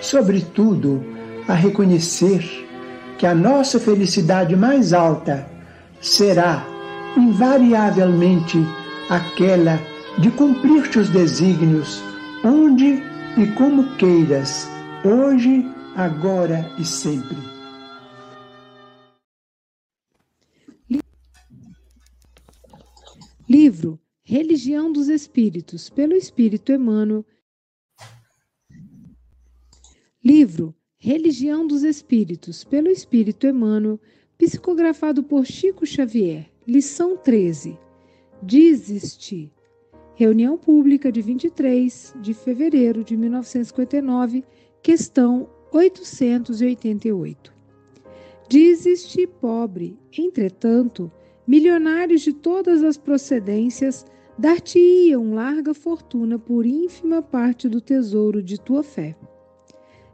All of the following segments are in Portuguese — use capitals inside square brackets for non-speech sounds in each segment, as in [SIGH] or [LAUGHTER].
sobretudo, a reconhecer que a nossa felicidade mais alta será invariavelmente aquela de cumprir teus desígnios, onde e como queiras, hoje, agora e sempre. Livro Religião dos Espíritos, pelo Espírito Emmanuel. Livro Religião dos Espíritos, pelo Espírito Emmanuel, psicografado por Chico Xavier. Lição 13. Desiste. Reunião pública de 23 de fevereiro de 1959, questão 888. Desiste, pobre. Entretanto, milionários de todas as procedências dar-te-iam larga fortuna por ínfima parte do tesouro de tua fé.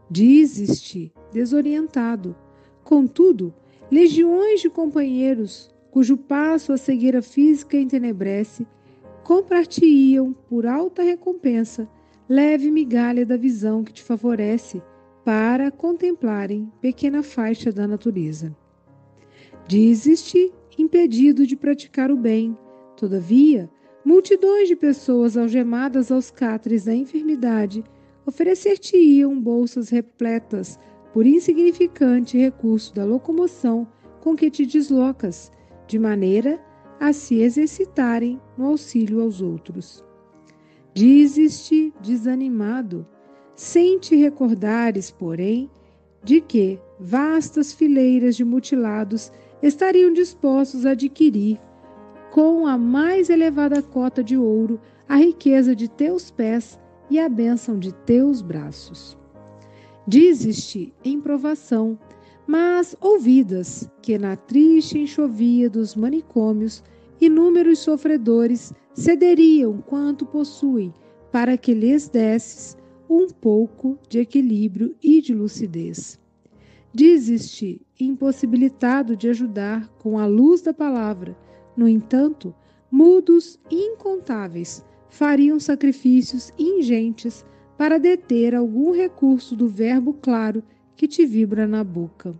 Desiste, desorientado. Contudo, legiões de companheiros cujo passo a cegueira física entenebrece, comprar-te-iam por alta recompensa leve migalha da visão que te favorece para contemplarem pequena faixa da natureza. Dizes-te impedido de praticar o bem, todavia, multidões de pessoas algemadas aos cátares da enfermidade oferecer-te-iam bolsas repletas por insignificante recurso da locomoção com que te deslocas, de maneira a se exercitarem no auxílio aos outros. Dizes-te desanimado, sem te recordares, porém, de que vastas fileiras de mutilados estariam dispostos a adquirir, com a mais elevada cota de ouro, a riqueza de teus pés e a bênção de teus braços. Dizes-te em provação, mas ouvidas que na triste enxovia dos manicômios inúmeros sofredores cederiam quanto possuem para que lhes desses um pouco de equilíbrio e de lucidez. Dizes-te impossibilitado de ajudar com a luz da palavra, no entanto, mudos incontáveis fariam sacrifícios ingentes para deter algum recurso do verbo claro que te vibra na boca.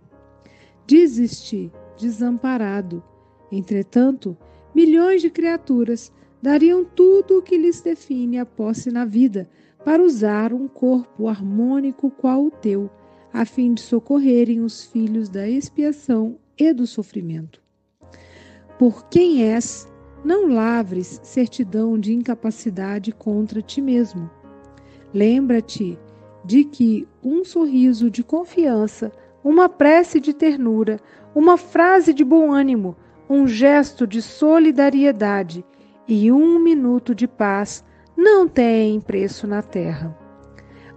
Dizes-te desamparado. Entretanto, milhões de criaturas dariam tudo o que lhes define a posse na vida para usar um corpo harmônico qual o teu, a fim de socorrerem os filhos da expiação e do sofrimento. Por quem és, não lavres certidão de incapacidade contra ti mesmo. Lembra-te de que um sorriso de confiança, uma prece de ternura, uma frase de bom ânimo, um gesto de solidariedade e um minuto de paz não têm preço na terra.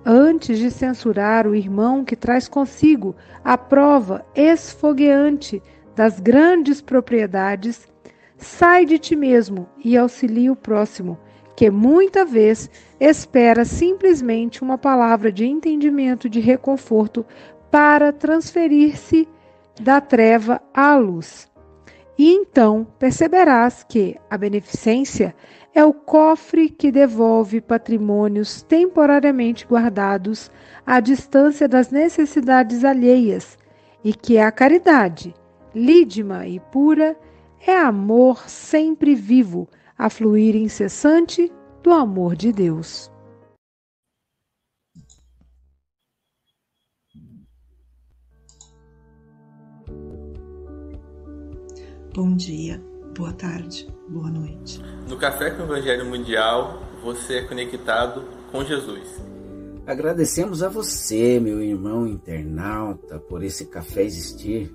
Antes de censurar o irmão que traz consigo a prova esfogueante das grandes propriedades, sai de ti mesmo e auxilia o próximo que muita vez espera simplesmente uma palavra de entendimento, de reconforto, para transferir-se da treva à luz. E então perceberás que a beneficência é o cofre que devolve patrimônios temporariamente guardados à distância das necessidades alheias, e que a caridade, lídima e pura, é amor sempre vivo, a fluir incessante do amor de Deus. Bom dia, boa tarde, boa noite. No Café com o Evangelho Mundial, você é conectado com Jesus. Agradecemos a você, meu irmão internauta, por esse café existir.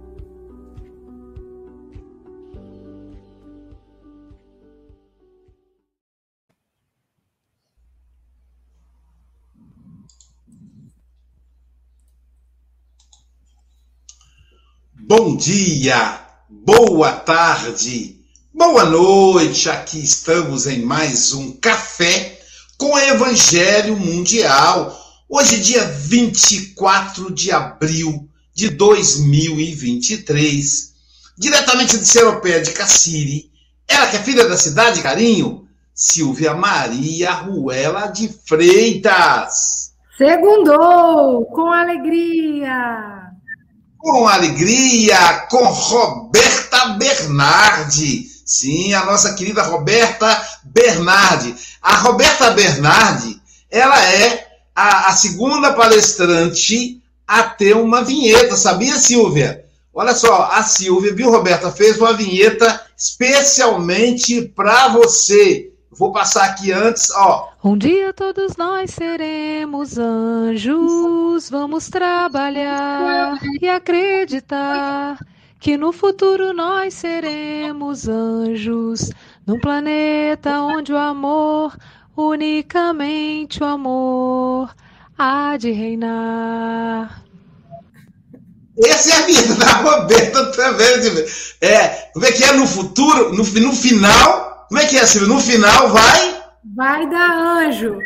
Bom dia! boa tarde, boa noite. Aqui estamos em mais um café com Evangelho Mundial. Hoje, dia 24 de abril de 2023, diretamente de Seropé de Cassiri. Ela que é filha da cidade, carinho, Silvia Maria Ruela de Freitas. Segundou, com alegria com alegria, com Roberta Bernardi. Sim, a nossa querida Roberta Bernardi. A Roberta Bernardi, ela é a, a segunda palestrante a ter uma vinheta, sabia, Silvia? Olha só, a Silvia, viu, Roberta, fez uma vinheta especialmente para você. Vou passar aqui antes, ó. Um dia todos nós seremos anjos, vamos trabalhar e acreditar que no futuro nós seremos anjos, num planeta onde o amor, unicamente o amor, há de reinar. Essa é a vida [LAUGHS] da Roberta também. É, como é que é no futuro, no, no final como é que é, Silvio? No final vai? Vai dar anjo.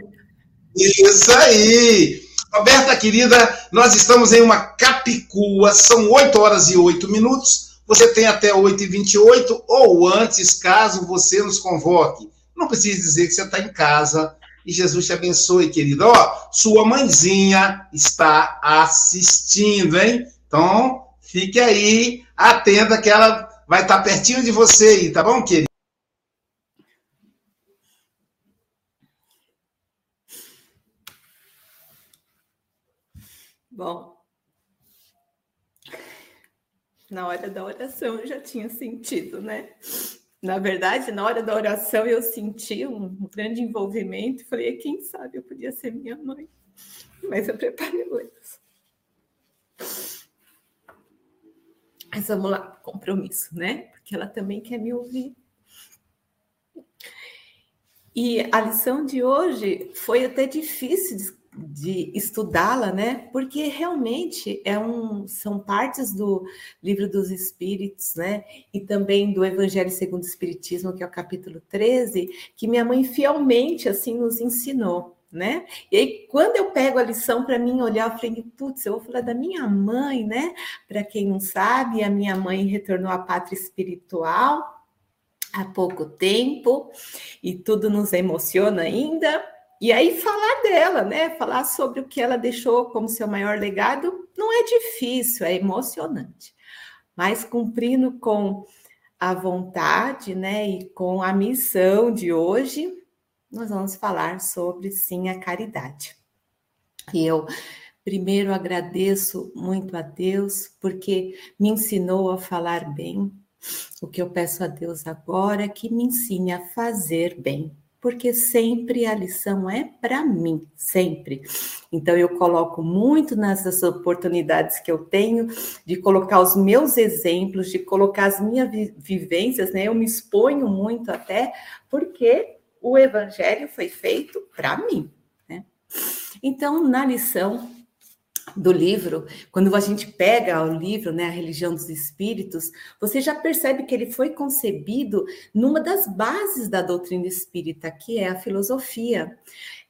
Isso aí. Roberta, querida, nós estamos em uma capicua, são 8 horas e 8 minutos. Você tem até 8 e 28 ou antes, caso você nos convoque. Não precisa dizer que você está em casa. E Jesus te abençoe, querida. Ó, sua mãezinha está assistindo, hein? Então, fique aí, atenta que ela vai estar pertinho de você aí, tá bom, querida? Bom, na hora da oração eu já tinha sentido, né? Na verdade, na hora da oração eu senti um grande envolvimento. Falei, quem sabe eu podia ser minha mãe. Mas eu preparei coisas. Mas vamos lá, compromisso, né? Porque ela também quer me ouvir. E a lição de hoje foi até difícil de estudá-la, né? Porque realmente é um, são partes do livro dos Espíritos, né? E também do Evangelho segundo o Espiritismo, que é o capítulo 13, que minha mãe fielmente assim nos ensinou. Né? E aí, quando eu pego a lição para mim olhar, eu falei, putz, eu vou falar da minha mãe, né? Para quem não sabe, a minha mãe retornou à pátria espiritual há pouco tempo e tudo nos emociona ainda, e aí falar dela, né? Falar sobre o que ela deixou como seu maior legado não é difícil, é emocionante. Mas cumprindo com a vontade, né, e com a missão de hoje, nós vamos falar sobre sim a caridade. E eu primeiro agradeço muito a Deus porque me ensinou a falar bem. O que eu peço a Deus agora é que me ensine a fazer bem, porque sempre a lição é para mim, sempre. Então eu coloco muito nessas oportunidades que eu tenho de colocar os meus exemplos, de colocar as minhas vivências, né? Eu me exponho muito até porque o evangelho foi feito para mim, né? Então, na lição do livro, quando a gente pega o livro, né, a religião dos espíritos, você já percebe que ele foi concebido numa das bases da doutrina espírita, que é a filosofia.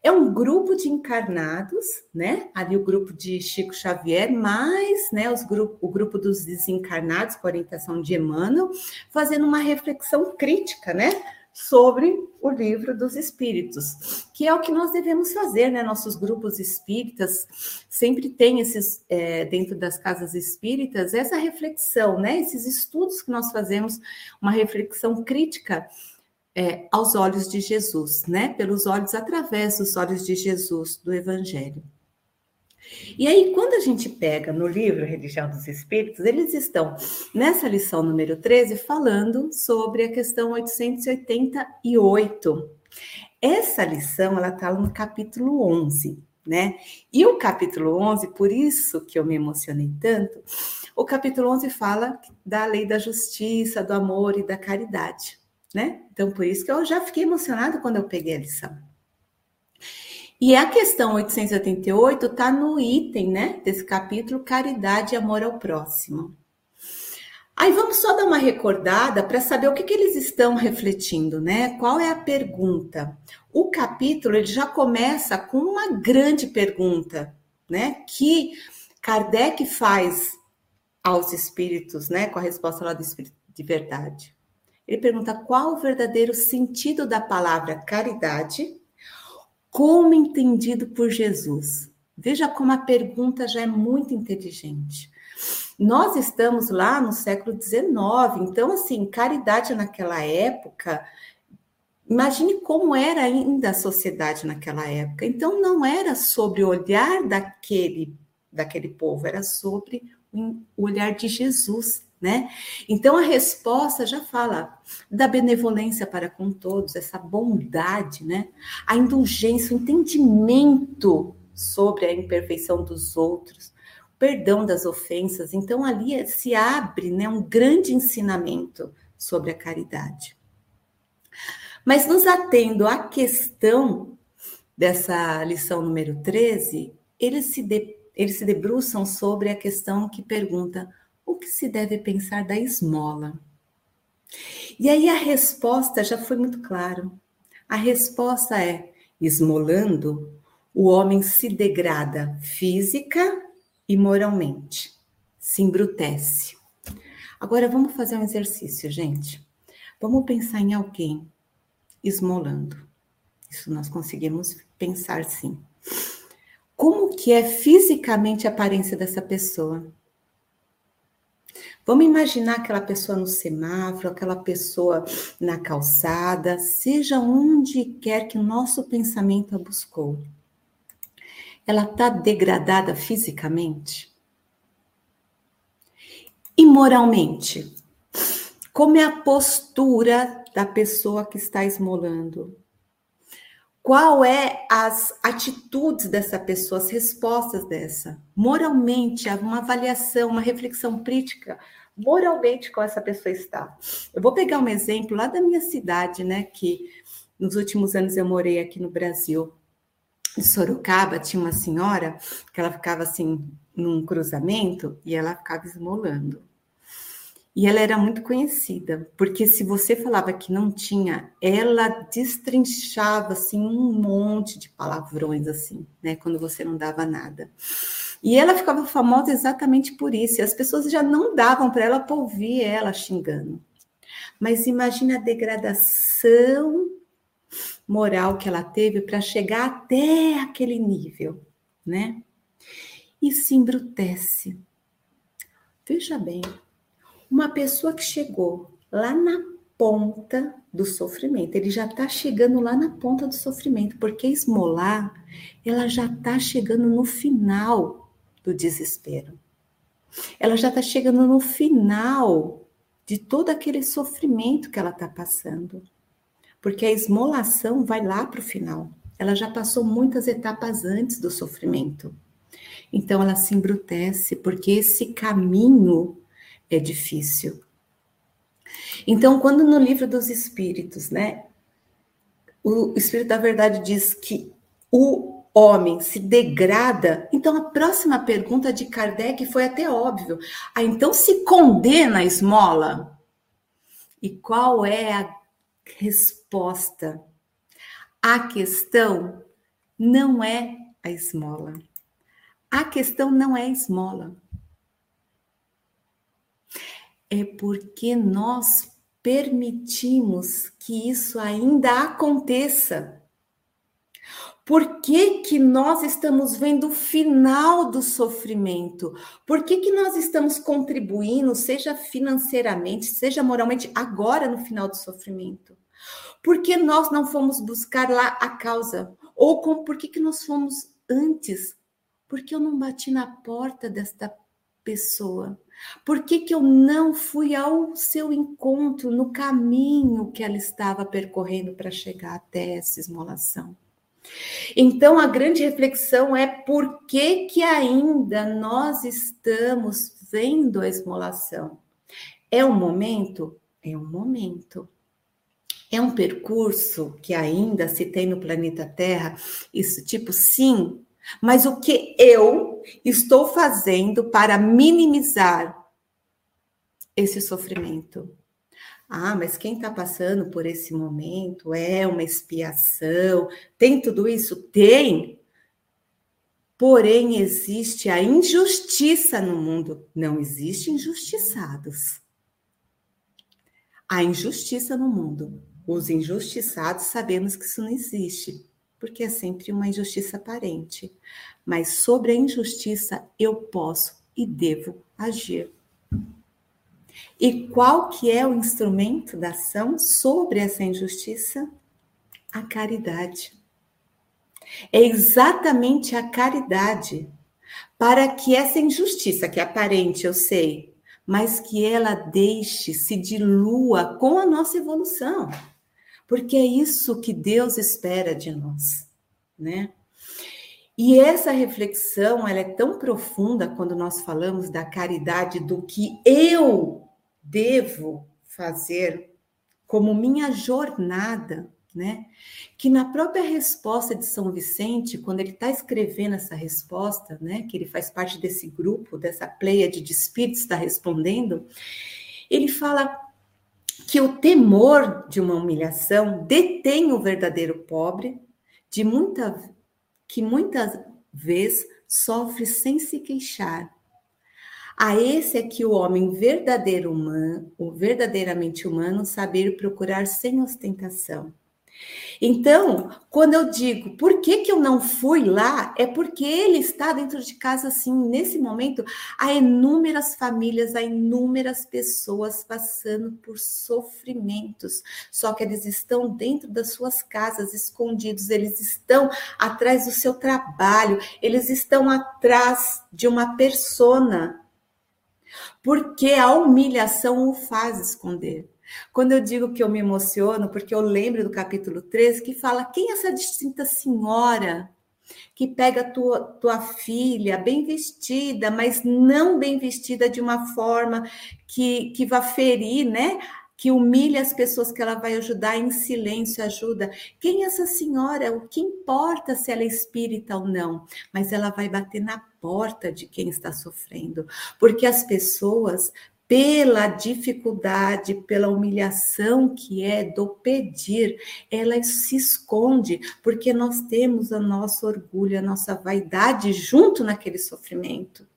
É um grupo de encarnados, né? Ali o grupo de Chico Xavier, mais né, os grupo, o grupo dos desencarnados, com orientação de Emmanuel, fazendo uma reflexão crítica, né? Sobre o livro dos espíritos, que é o que nós devemos fazer, né? Nossos grupos espíritas sempre têm esses, é, dentro das casas espíritas, essa reflexão, né? Esses estudos que nós fazemos, uma reflexão crítica é, aos olhos de Jesus, né? Pelos olhos, através dos olhos de Jesus, do Evangelho. E aí, quando a gente pega no livro Religião dos Espíritos, eles estão nessa lição número 13 falando sobre a questão 888. Essa lição, ela está no capítulo 11, né? E o capítulo 11, por isso que eu me emocionei tanto, o capítulo 11 fala da lei da justiça, do amor e da caridade, né? Então, por isso que eu já fiquei emocionado quando eu peguei a lição. E a questão 888 está no item, né, desse capítulo, caridade e amor ao próximo. Aí vamos só dar uma recordada para saber o que, que, eles estão refletindo, né? Qual é a pergunta? O capítulo ele já começa com uma grande pergunta, né? Que Kardec faz aos espíritos, né? Com a resposta lá do espírito de verdade. Ele pergunta qual o verdadeiro sentido da palavra caridade como entendido por Jesus? Veja como a pergunta já é muito inteligente. Nós estamos lá no século XIX, então, assim, caridade naquela época, imagine como era ainda a sociedade naquela época. Então, não era sobre o olhar daquele, daquele povo, era sobre o olhar de Jesus né? Então a resposta já fala da benevolência para com todos, essa bondade, né? A indulgência, o entendimento sobre a imperfeição dos outros, o perdão das ofensas. Então ali se abre, né, um grande ensinamento sobre a caridade. Mas nos atendo à questão dessa lição número 13, eles se, de, eles se debruçam sobre a questão que pergunta o que se deve pensar da esmola? E aí a resposta já foi muito clara. A resposta é: esmolando, o homem se degrada física e moralmente, se embrutece. Agora vamos fazer um exercício, gente. Vamos pensar em alguém esmolando. Isso nós conseguimos pensar sim. Como que é fisicamente a aparência dessa pessoa? Vamos imaginar aquela pessoa no semáforo, aquela pessoa na calçada, seja onde quer que o nosso pensamento a buscou. Ela está degradada fisicamente? E moralmente? Como é a postura da pessoa que está esmolando? Qual é as atitudes dessa pessoa, as respostas dessa? Moralmente, uma avaliação, uma reflexão crítica, moralmente como essa pessoa está. Eu vou pegar um exemplo lá da minha cidade, né, que nos últimos anos eu morei aqui no Brasil. Em Sorocaba tinha uma senhora que ela ficava assim num cruzamento e ela ficava esmolando. E ela era muito conhecida, porque se você falava que não tinha, ela destrinchava assim um monte de palavrões assim, né, quando você não dava nada. E ela ficava famosa exatamente por isso, e as pessoas já não davam para ela para ouvir ela xingando. Mas imagine a degradação moral que ela teve para chegar até aquele nível, né? E se embrutece. Veja bem, uma pessoa que chegou lá na ponta do sofrimento, ele já está chegando lá na ponta do sofrimento, porque esmolar, ela já está chegando no final do desespero. Ela já está chegando no final de todo aquele sofrimento que ela está passando. porque a esmolação vai lá para o final. Ela já passou muitas etapas antes do sofrimento. Então ela se embrutece, porque esse caminho é difícil. Então, quando no livro dos Espíritos, né, o Espírito da Verdade diz que o homem se degrada, então a próxima pergunta de Kardec foi até óbvio. Ah, então se condena a esmola? E qual é a resposta? A questão não é a esmola. A questão não é a esmola. É porque nós permitimos que isso ainda aconteça. Por que, que nós estamos vendo o final do sofrimento? Por que, que nós estamos contribuindo, seja financeiramente, seja moralmente, agora no final do sofrimento? Por que nós não fomos buscar lá a causa? Ou com, por que, que nós fomos antes? Porque eu não bati na porta desta pessoa? Por que, que eu não fui ao seu encontro no caminho que ela estava percorrendo para chegar até essa esmolação? Então, a grande reflexão é por que, que ainda nós estamos vendo a esmolação? É um momento? É um momento. É um percurso que ainda se tem no planeta Terra? Isso, tipo, sim. Mas o que eu estou fazendo para minimizar esse sofrimento? Ah, mas quem está passando por esse momento é uma expiação, tem tudo isso? Tem. Porém, existe a injustiça no mundo. Não existe injustiçados. Há injustiça no mundo. Os injustiçados sabemos que isso não existe, porque é sempre uma injustiça aparente. Mas sobre a injustiça eu posso e devo agir. E qual que é o instrumento da ação sobre essa injustiça? A caridade. É exatamente a caridade para que essa injustiça, que é aparente, eu sei, mas que ela deixe, se dilua com a nossa evolução. Porque é isso que Deus espera de nós, né? E essa reflexão, ela é tão profunda quando nós falamos da caridade, do que eu devo fazer como minha jornada, né? Que na própria resposta de São Vicente, quando ele está escrevendo essa resposta, né? Que ele faz parte desse grupo, dessa pleia de espíritos está respondendo, ele fala que o temor de uma humilhação detém o verdadeiro pobre, de muita que muitas vezes sofre sem se queixar, a esse é que o homem verdadeiro humano, o verdadeiramente humano, saber procurar sem ostentação. Então, quando eu digo por que, que eu não fui lá, é porque ele está dentro de casa, assim, nesse momento, há inúmeras famílias, há inúmeras pessoas passando por sofrimentos, só que eles estão dentro das suas casas, escondidos, eles estão atrás do seu trabalho, eles estão atrás de uma persona. Porque a humilhação o faz esconder. Quando eu digo que eu me emociono, porque eu lembro do capítulo 13 que fala quem é essa distinta senhora que pega tua, tua filha bem vestida, mas não bem vestida de uma forma que, que vá ferir, né? que humilha as pessoas que ela vai ajudar em silêncio, ajuda. Quem é essa senhora? O que importa se ela é espírita ou não? Mas ela vai bater na porta de quem está sofrendo, porque as pessoas pela dificuldade, pela humilhação que é do pedir, ela se esconde, porque nós temos o nosso orgulho, a nossa vaidade junto naquele sofrimento.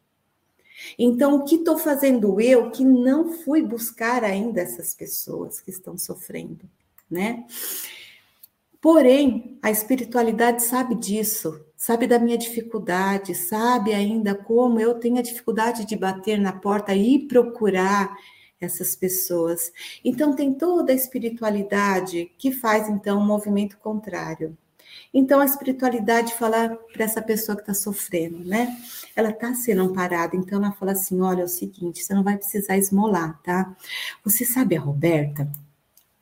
Então, o que estou fazendo eu que não fui buscar ainda essas pessoas que estão sofrendo, né? Porém, a espiritualidade sabe disso, sabe da minha dificuldade, sabe ainda como eu tenho a dificuldade de bater na porta e procurar essas pessoas. Então, tem toda a espiritualidade que faz, então, um movimento contrário. Então, a espiritualidade fala para essa pessoa que está sofrendo, né? Ela está sendo amparada, então ela fala assim: olha, é o seguinte, você não vai precisar esmolar, tá? Você sabe a Roberta?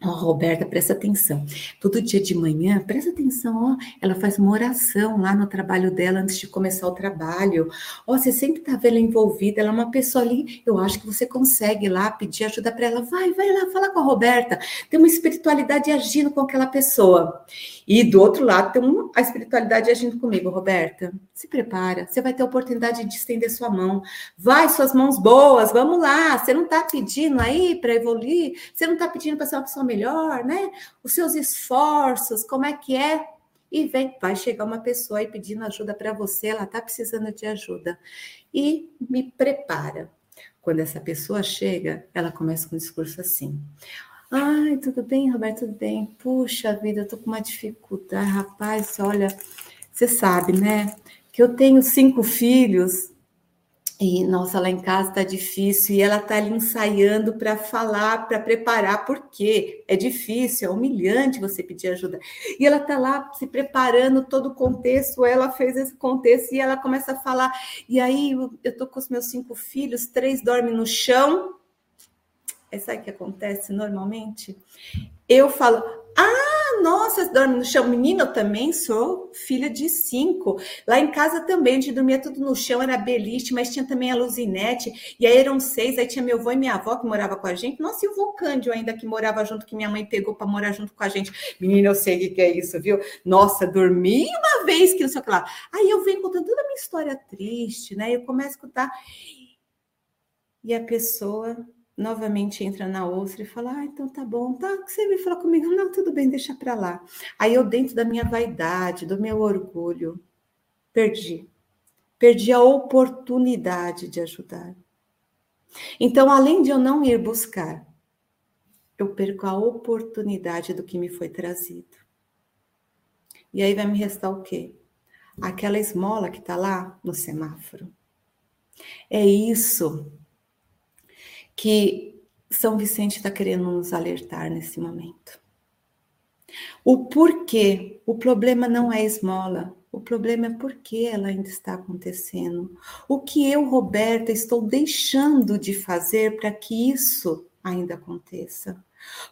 Ó, oh, Roberta, presta atenção. Todo dia de manhã, presta atenção, ó, ela faz uma oração lá no trabalho dela antes de começar o trabalho. Ó, você sempre tá vendo ela envolvida, ela é uma pessoa ali, eu acho que você consegue lá pedir ajuda para ela. Vai, vai lá, fala com a Roberta. Tem uma espiritualidade agindo com aquela pessoa. E do outro lado tem uma, a espiritualidade agindo comigo, Roberta. Se prepara, você vai ter a oportunidade de estender sua mão. Vai, suas mãos boas, vamos lá. Você não está pedindo aí para evoluir, você não está pedindo para ser uma pessoa melhor, né? Os seus esforços, como é que é? E vem, vai chegar uma pessoa aí pedindo ajuda para você, ela está precisando de ajuda. E me prepara. Quando essa pessoa chega, ela começa com um discurso assim: Ai, tudo bem, Roberto? Tudo bem? Puxa vida, eu tô com uma dificuldade. Rapaz, olha, você sabe, né? Que eu tenho cinco filhos e, nossa, lá em casa tá difícil e ela tá ali ensaiando para falar, para preparar, porque é difícil, é humilhante você pedir ajuda. E ela tá lá se preparando todo o contexto, ela fez esse contexto e ela começa a falar. E aí eu tô com os meus cinco filhos, três dormem no chão é sabe o que acontece normalmente? Eu falo, ah, nossa, dorme no chão. Menina, eu também sou filha de cinco. Lá em casa também, a gente dormia tudo no chão, era beliche, mas tinha também a luzinete. E aí eram seis, aí tinha meu avô e minha avó que morava com a gente. Nossa, e o vô Cândio ainda que morava junto, que minha mãe pegou para morar junto com a gente. Menina, eu sei o que é isso, viu? Nossa, dormi uma vez que não sei o que lá. Aí eu venho contando toda a minha história triste, né? Eu começo a escutar. E a pessoa novamente entra na outra e fala: Ah, então tá bom, tá, que você veio falar comigo? Não, tudo bem, deixa para lá. Aí eu, dentro da minha vaidade, do meu orgulho, perdi. Perdi a oportunidade de ajudar. Então, além de eu não ir buscar, eu perco a oportunidade do que me foi trazido. E aí vai me restar o quê? Aquela esmola que está lá no semáforo. É isso que São Vicente está querendo nos alertar nesse momento. O porquê, o problema não é esmola, o problema é por que ela ainda está acontecendo. O que eu, Roberta, estou deixando de fazer para que isso ainda aconteça?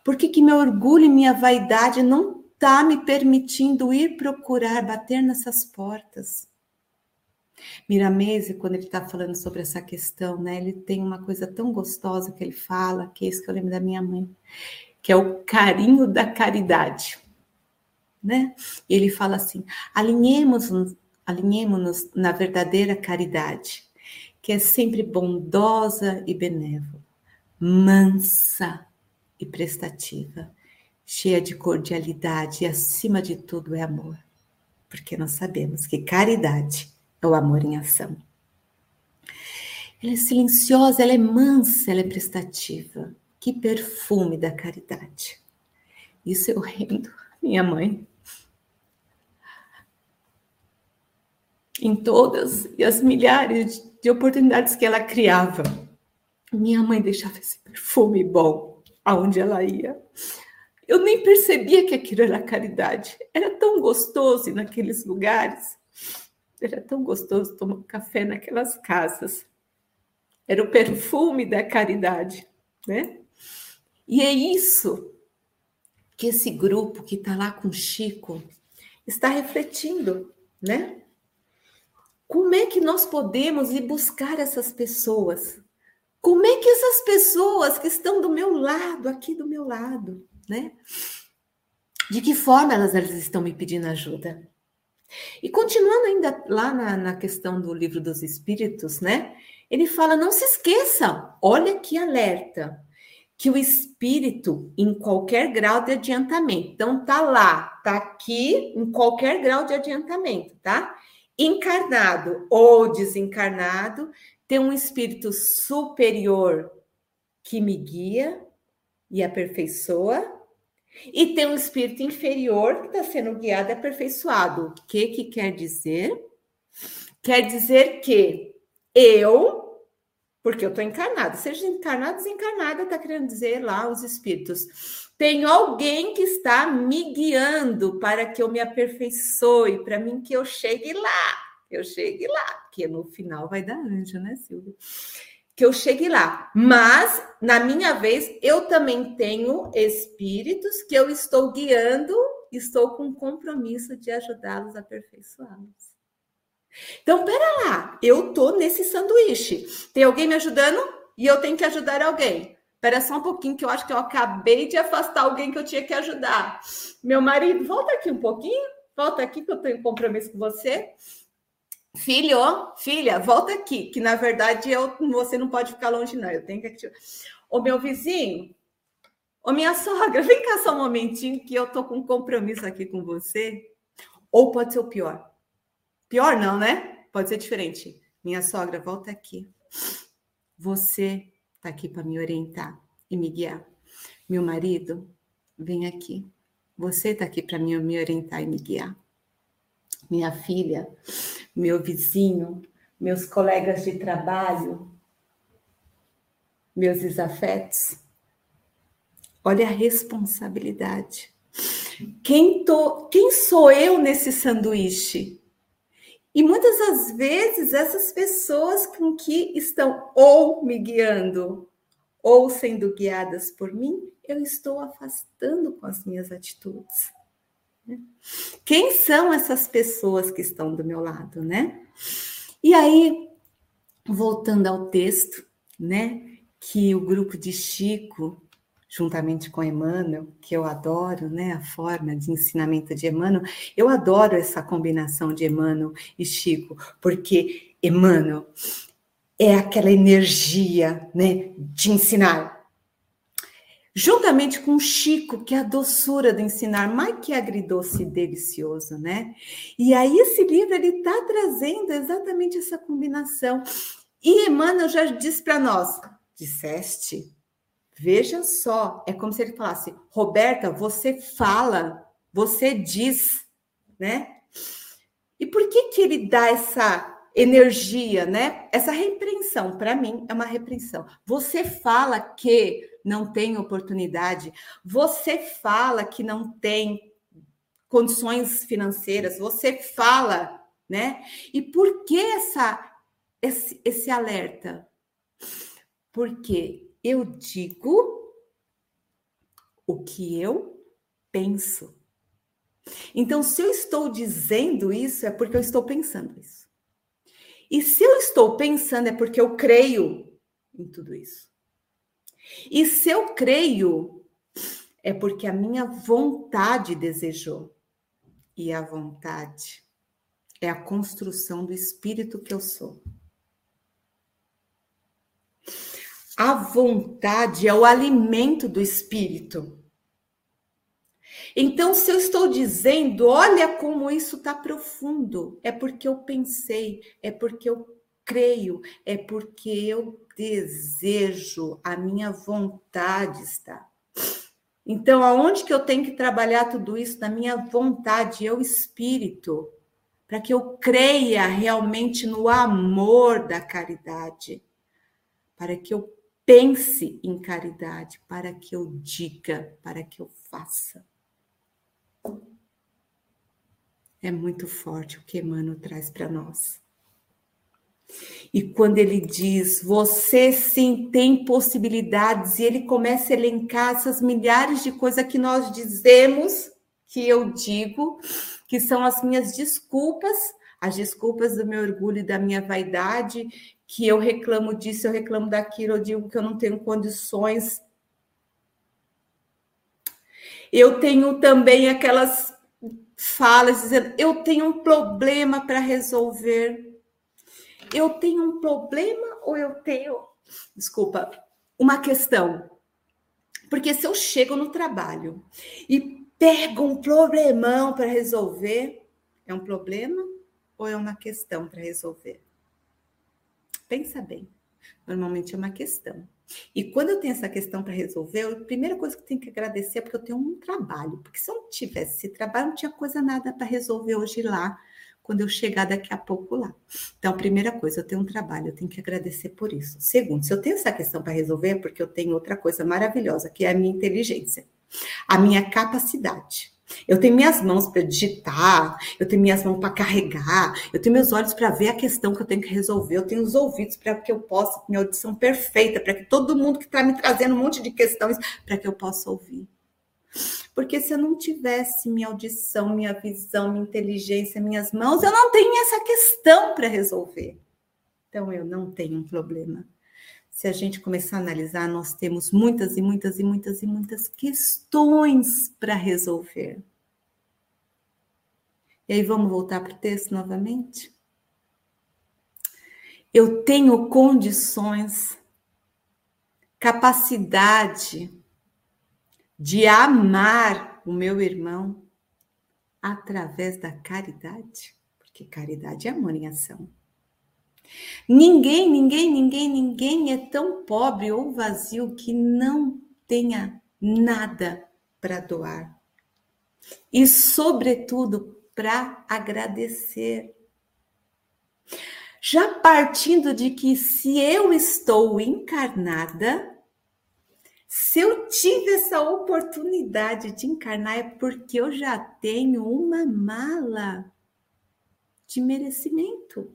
Por que, que meu orgulho e minha vaidade não está me permitindo ir procurar bater nessas portas? Miramese, quando ele está falando sobre essa questão, né, ele tem uma coisa tão gostosa que ele fala, que é isso que eu lembro da minha mãe, que é o carinho da caridade. Né? E ele fala assim: alinhemos-nos alinhemos na verdadeira caridade, que é sempre bondosa e benévola, mansa e prestativa, cheia de cordialidade e, acima de tudo, é amor. Porque nós sabemos que caridade é o amor em ação. Ela é silenciosa, ela é mansa, ela é prestativa. Que perfume da caridade. Isso eu rendo minha mãe. Em todas e as milhares de oportunidades que ela criava, minha mãe deixava esse perfume bom aonde ela ia. Eu nem percebia que aquilo era caridade. Era tão gostoso naqueles lugares. Era tão gostoso tomar café naquelas casas. Era o perfume da caridade, né? E é isso que esse grupo que está lá com Chico está refletindo, né? Como é que nós podemos ir buscar essas pessoas? Como é que essas pessoas que estão do meu lado, aqui do meu lado, né? De que forma elas, elas estão me pedindo ajuda? E continuando ainda lá na, na questão do livro dos Espíritos, né? Ele fala: não se esqueça, olha que alerta, que o espírito, em qualquer grau de adiantamento, então tá lá, tá aqui, em qualquer grau de adiantamento, tá? Encarnado ou desencarnado, tem um espírito superior que me guia e aperfeiçoa, e tem um espírito inferior que está sendo guiado e aperfeiçoado. O que, que quer dizer? Quer dizer que eu, porque eu estou encarnado, seja encarnado, desencarnada, está querendo dizer lá os espíritos. Tem alguém que está me guiando para que eu me aperfeiçoe, para mim que eu chegue lá, eu chegue lá, porque no final vai dar anjo, né, Silvia? Que eu chegue lá. Mas, na minha vez, eu também tenho espíritos que eu estou guiando, estou com compromisso de ajudá-los a aperfeiçoá-los. Então, pera lá, eu tô nesse sanduíche. Tem alguém me ajudando e eu tenho que ajudar alguém. Espera só um pouquinho, que eu acho que eu acabei de afastar alguém que eu tinha que ajudar. Meu marido, volta aqui um pouquinho. Volta aqui, que eu tenho compromisso com você. Filho, filha, volta aqui, que na verdade eu, você não pode ficar longe, não. Eu tenho que. Ô, meu vizinho, ô, minha sogra, vem cá só um momentinho que eu tô com um compromisso aqui com você. Ou pode ser o pior. Pior não, né? Pode ser diferente. Minha sogra, volta aqui. Você tá aqui para me orientar e me guiar. Meu marido, vem aqui. Você está aqui para me orientar e me guiar. Minha filha, meu vizinho, meus colegas de trabalho, meus desafetos. Olha a responsabilidade. Quem, tô, quem sou eu nesse sanduíche? E muitas das vezes essas pessoas com que estão ou me guiando ou sendo guiadas por mim, eu estou afastando com as minhas atitudes. Quem são essas pessoas que estão do meu lado, né? E aí, voltando ao texto, né, que o grupo de Chico, juntamente com Emmanuel, que eu adoro, né, a forma de ensinamento de Emmanuel, eu adoro essa combinação de Emmanuel e Chico, porque Emmanuel é aquela energia, né, de ensinar. Juntamente com Chico, que é a doçura do ensinar, mais que agridoce e delicioso, né? E aí esse livro ele está trazendo exatamente essa combinação. E Emmanuel já diz para nós: disseste? Veja só, é como se ele falasse: Roberta, você fala, você diz, né? E por que que ele dá essa energia, né? Essa repreensão, para mim, é uma repreensão. Você fala que não tem oportunidade, você fala que não tem condições financeiras, você fala, né? E por que essa, esse, esse alerta? Porque eu digo o que eu penso. Então, se eu estou dizendo isso, é porque eu estou pensando isso. E se eu estou pensando, é porque eu creio em tudo isso. E se eu creio, é porque a minha vontade desejou. E a vontade é a construção do espírito que eu sou. A vontade é o alimento do espírito. Então, se eu estou dizendo, olha como isso está profundo, é porque eu pensei, é porque eu creio, é porque eu desejo, a minha vontade está. Então, aonde que eu tenho que trabalhar tudo isso? Na minha vontade, eu espírito, para que eu creia realmente no amor da caridade, para que eu pense em caridade, para que eu diga, para que eu faça. É muito forte o que Emmanuel traz para nós. E quando ele diz, você sim tem possibilidades, e ele começa a elencar essas milhares de coisas que nós dizemos, que eu digo, que são as minhas desculpas, as desculpas do meu orgulho e da minha vaidade, que eu reclamo disso, eu reclamo daquilo, eu digo que eu não tenho condições. Eu tenho também aquelas falas dizendo: eu tenho um problema para resolver. Eu tenho um problema ou eu tenho, desculpa, uma questão. Porque se eu chego no trabalho e pego um problemão para resolver, é um problema ou é uma questão para resolver? Pensa bem. Normalmente é uma questão. E quando eu tenho essa questão para resolver, a primeira coisa que eu tenho que agradecer é porque eu tenho um trabalho. Porque se eu não tivesse esse trabalho, não tinha coisa nada para resolver hoje lá, quando eu chegar daqui a pouco lá. Então, a primeira coisa, eu tenho um trabalho, eu tenho que agradecer por isso. Segundo, se eu tenho essa questão para resolver, é porque eu tenho outra coisa maravilhosa, que é a minha inteligência, a minha capacidade. Eu tenho minhas mãos para digitar, eu tenho minhas mãos para carregar, eu tenho meus olhos para ver a questão que eu tenho que resolver, eu tenho os ouvidos para que eu possa, minha audição perfeita, para que todo mundo que está me trazendo um monte de questões, para que eu possa ouvir. Porque se eu não tivesse minha audição, minha visão, minha inteligência, minhas mãos, eu não tenho essa questão para resolver. Então eu não tenho um problema. Se a gente começar a analisar, nós temos muitas e muitas e muitas e muitas questões para resolver. E aí vamos voltar para o texto novamente? Eu tenho condições, capacidade de amar o meu irmão através da caridade, porque caridade é amor em ação. Ninguém, ninguém, ninguém, ninguém é tão pobre ou vazio que não tenha nada para doar. E, sobretudo, para agradecer. Já partindo de que se eu estou encarnada, se eu tive essa oportunidade de encarnar, é porque eu já tenho uma mala de merecimento.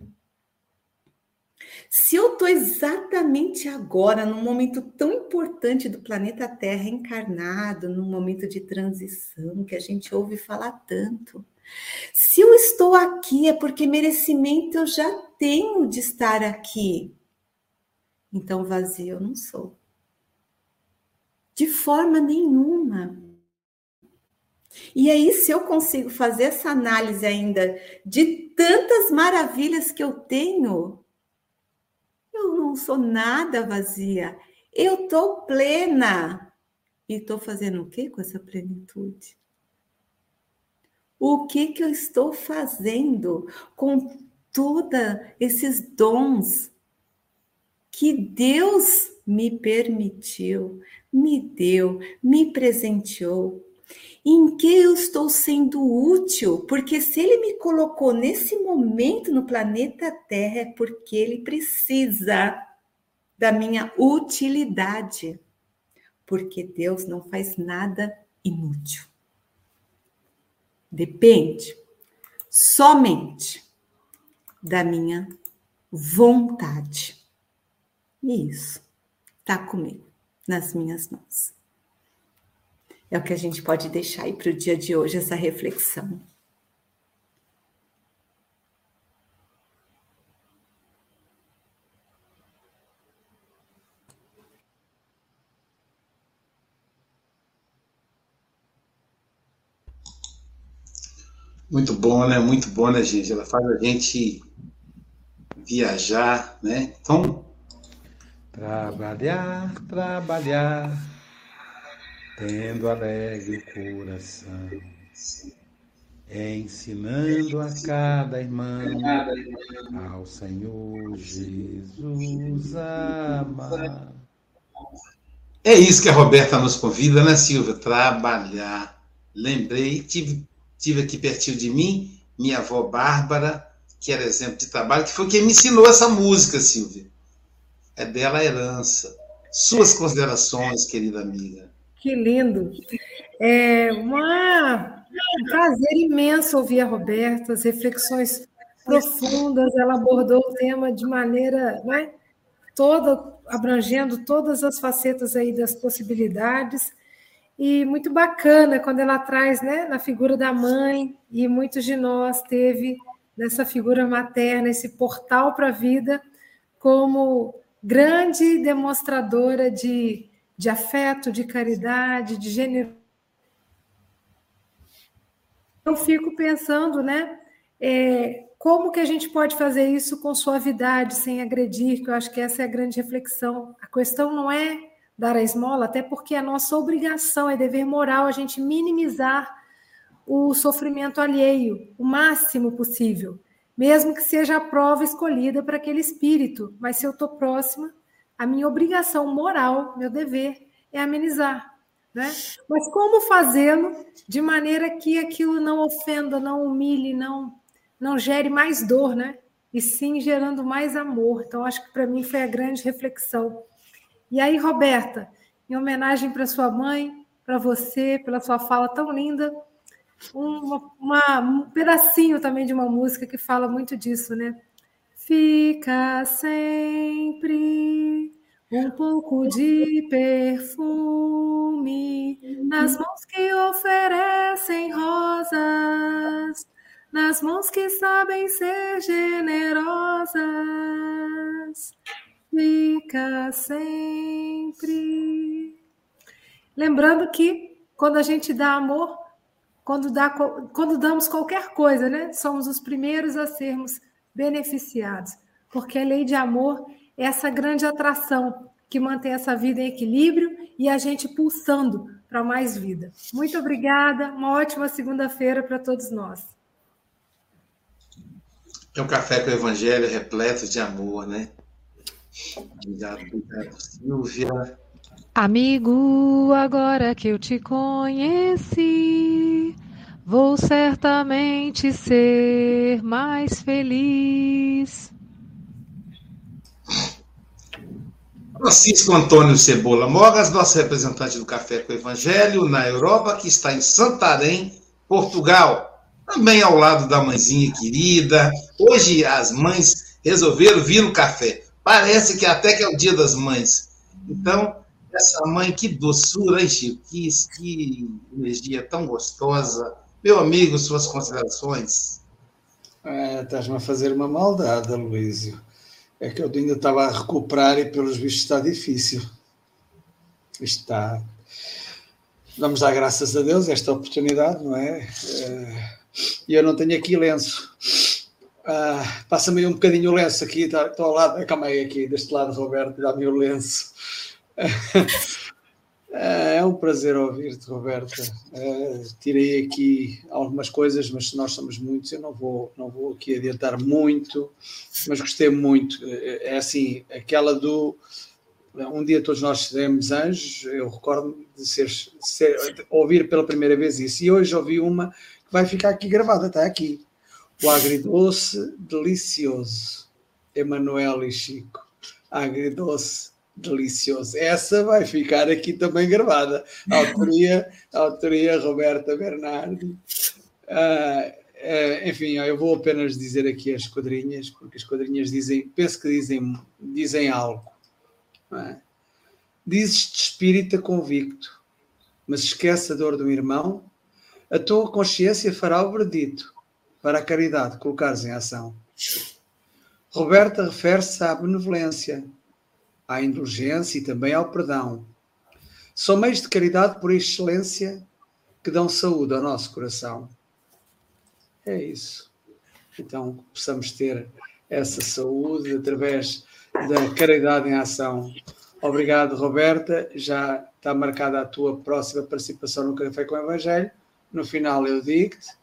Se eu estou exatamente agora, num momento tão importante do planeta Terra encarnado, num momento de transição que a gente ouve falar tanto, se eu estou aqui é porque merecimento eu já tenho de estar aqui. Então, vazio eu não sou. De forma nenhuma. E aí, se eu consigo fazer essa análise ainda de tantas maravilhas que eu tenho, eu não sou nada vazia, eu estou plena. E estou fazendo o que com essa plenitude? O que, que eu estou fazendo com todos esses dons que Deus me permitiu, me deu, me presenteou. Em que eu estou sendo útil? Porque se ele me colocou nesse momento no planeta Terra é porque ele precisa da minha utilidade. Porque Deus não faz nada inútil. Depende somente da minha vontade. E isso está comigo, nas minhas mãos. É o que a gente pode deixar aí para o dia de hoje, essa reflexão. Muito bom, né? Muito bom, né, gente? Ela faz a gente viajar, né? Então. Trabalhar, trabalhar tendo alegre o coração, ensinando a cada irmão ao Senhor Jesus amar. É isso que a Roberta nos convida, né, Silvia? Trabalhar. Lembrei, tive, tive aqui pertinho de mim minha avó Bárbara, que era exemplo de trabalho, que foi quem me ensinou essa música, Silvia. É dela a herança. Suas considerações, querida amiga. Que lindo. É uma, um prazer imenso ouvir a Roberta, as reflexões profundas, ela abordou o tema de maneira né, toda, abrangendo todas as facetas aí das possibilidades, e muito bacana quando ela traz né, na figura da mãe, e muitos de nós teve nessa figura materna, esse portal para a vida, como grande demonstradora de de afeto, de caridade, de gênero. Eu fico pensando, né? É, como que a gente pode fazer isso com suavidade, sem agredir? Que eu acho que essa é a grande reflexão. A questão não é dar a esmola, até porque a nossa obrigação, é dever moral, a gente minimizar o sofrimento alheio o máximo possível, mesmo que seja a prova escolhida para aquele espírito. Mas se eu estou próxima, a minha obrigação moral, meu dever, é amenizar. Né? Mas como fazê-lo de maneira que aquilo não ofenda, não humilhe, não, não gere mais dor, né? e sim gerando mais amor. Então, acho que para mim foi a grande reflexão. E aí, Roberta, em homenagem para sua mãe, para você, pela sua fala tão linda, uma, uma, um pedacinho também de uma música que fala muito disso, né? Fica sempre um pouco de perfume nas mãos que oferecem rosas, nas mãos que sabem ser generosas. Fica sempre. Lembrando que quando a gente dá amor, quando, dá, quando damos qualquer coisa, né? Somos os primeiros a sermos beneficiados, porque a lei de amor é essa grande atração que mantém essa vida em equilíbrio e a gente pulsando para mais vida. Muito obrigada, uma ótima segunda-feira para todos nós. É um café com o evangelho repleto de amor, né? Obrigado, obrigado, Silvia. Amigo, agora que eu te conheci, vou certamente ser mais feliz. Francisco Antônio Cebola Mogas, nosso representante do Café com o Evangelho na Europa, que está em Santarém, Portugal. Também ao lado da mãezinha querida. Hoje as mães resolveram vir no café. Parece que até que é o dia das mães. Então, essa mãe, que doçura, hein, Chico? Que, que energia tão gostosa. Meu amigo, suas considerações? É, Estás-me a fazer uma maldade, Luísio. É que eu ainda estava a recuperar e, pelos vistos, está difícil. Está. Vamos dar graças a Deus esta oportunidade, não é? é e eu não tenho aqui lenço. Ah, Passa-me um bocadinho o lenço aqui, tá, estou ao lado, calma aí aqui, deste lado, Roberto, dá-me o lenço. É um prazer ouvir-te, Roberta. Uh, tirei aqui algumas coisas, mas nós somos muitos, eu não vou, não vou aqui adiantar muito, mas gostei muito. É assim, aquela do. Um dia todos nós seremos anjos, eu recordo de ser, ser, de ouvir pela primeira vez isso. E hoje ouvi uma que vai ficar aqui gravada, está aqui. O agridoce delicioso. Emanuel e Chico. Agridoce delicioso. Essa vai ficar aqui também gravada. autoria, autoria Roberta Bernardi. Uh, uh, enfim, eu vou apenas dizer aqui as quadrinhas, porque as quadrinhas dizem, penso que dizem, dizem algo. É? Dizes de espírita convicto, mas esquece a dor do irmão, a tua consciência fará o verdito para a caridade colocares em ação. Roberta refere-se à benevolência, à indulgência e também ao perdão. São meios de caridade por excelência que dão saúde ao nosso coração. É isso. Então, possamos ter essa saúde através da caridade em ação. Obrigado, Roberta. Já está marcada a tua próxima participação no Café com o Evangelho. No final eu digo-te.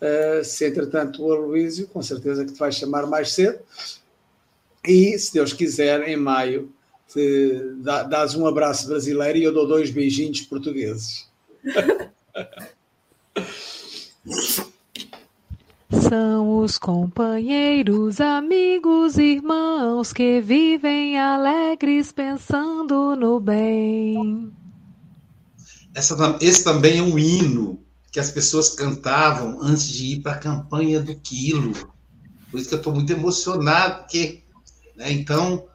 Uh, se entretanto o Aloísio, com certeza que te vai chamar mais cedo. E, se Deus quiser, em maio te dá, dás um abraço brasileiro e eu dou dois beijinhos portugueses. [LAUGHS] São os companheiros, amigos, irmãos que vivem alegres pensando no bem. Essa, esse também é um hino que as pessoas cantavam antes de ir para a campanha do quilo. Por isso que eu estou muito emocionado, porque, né, então,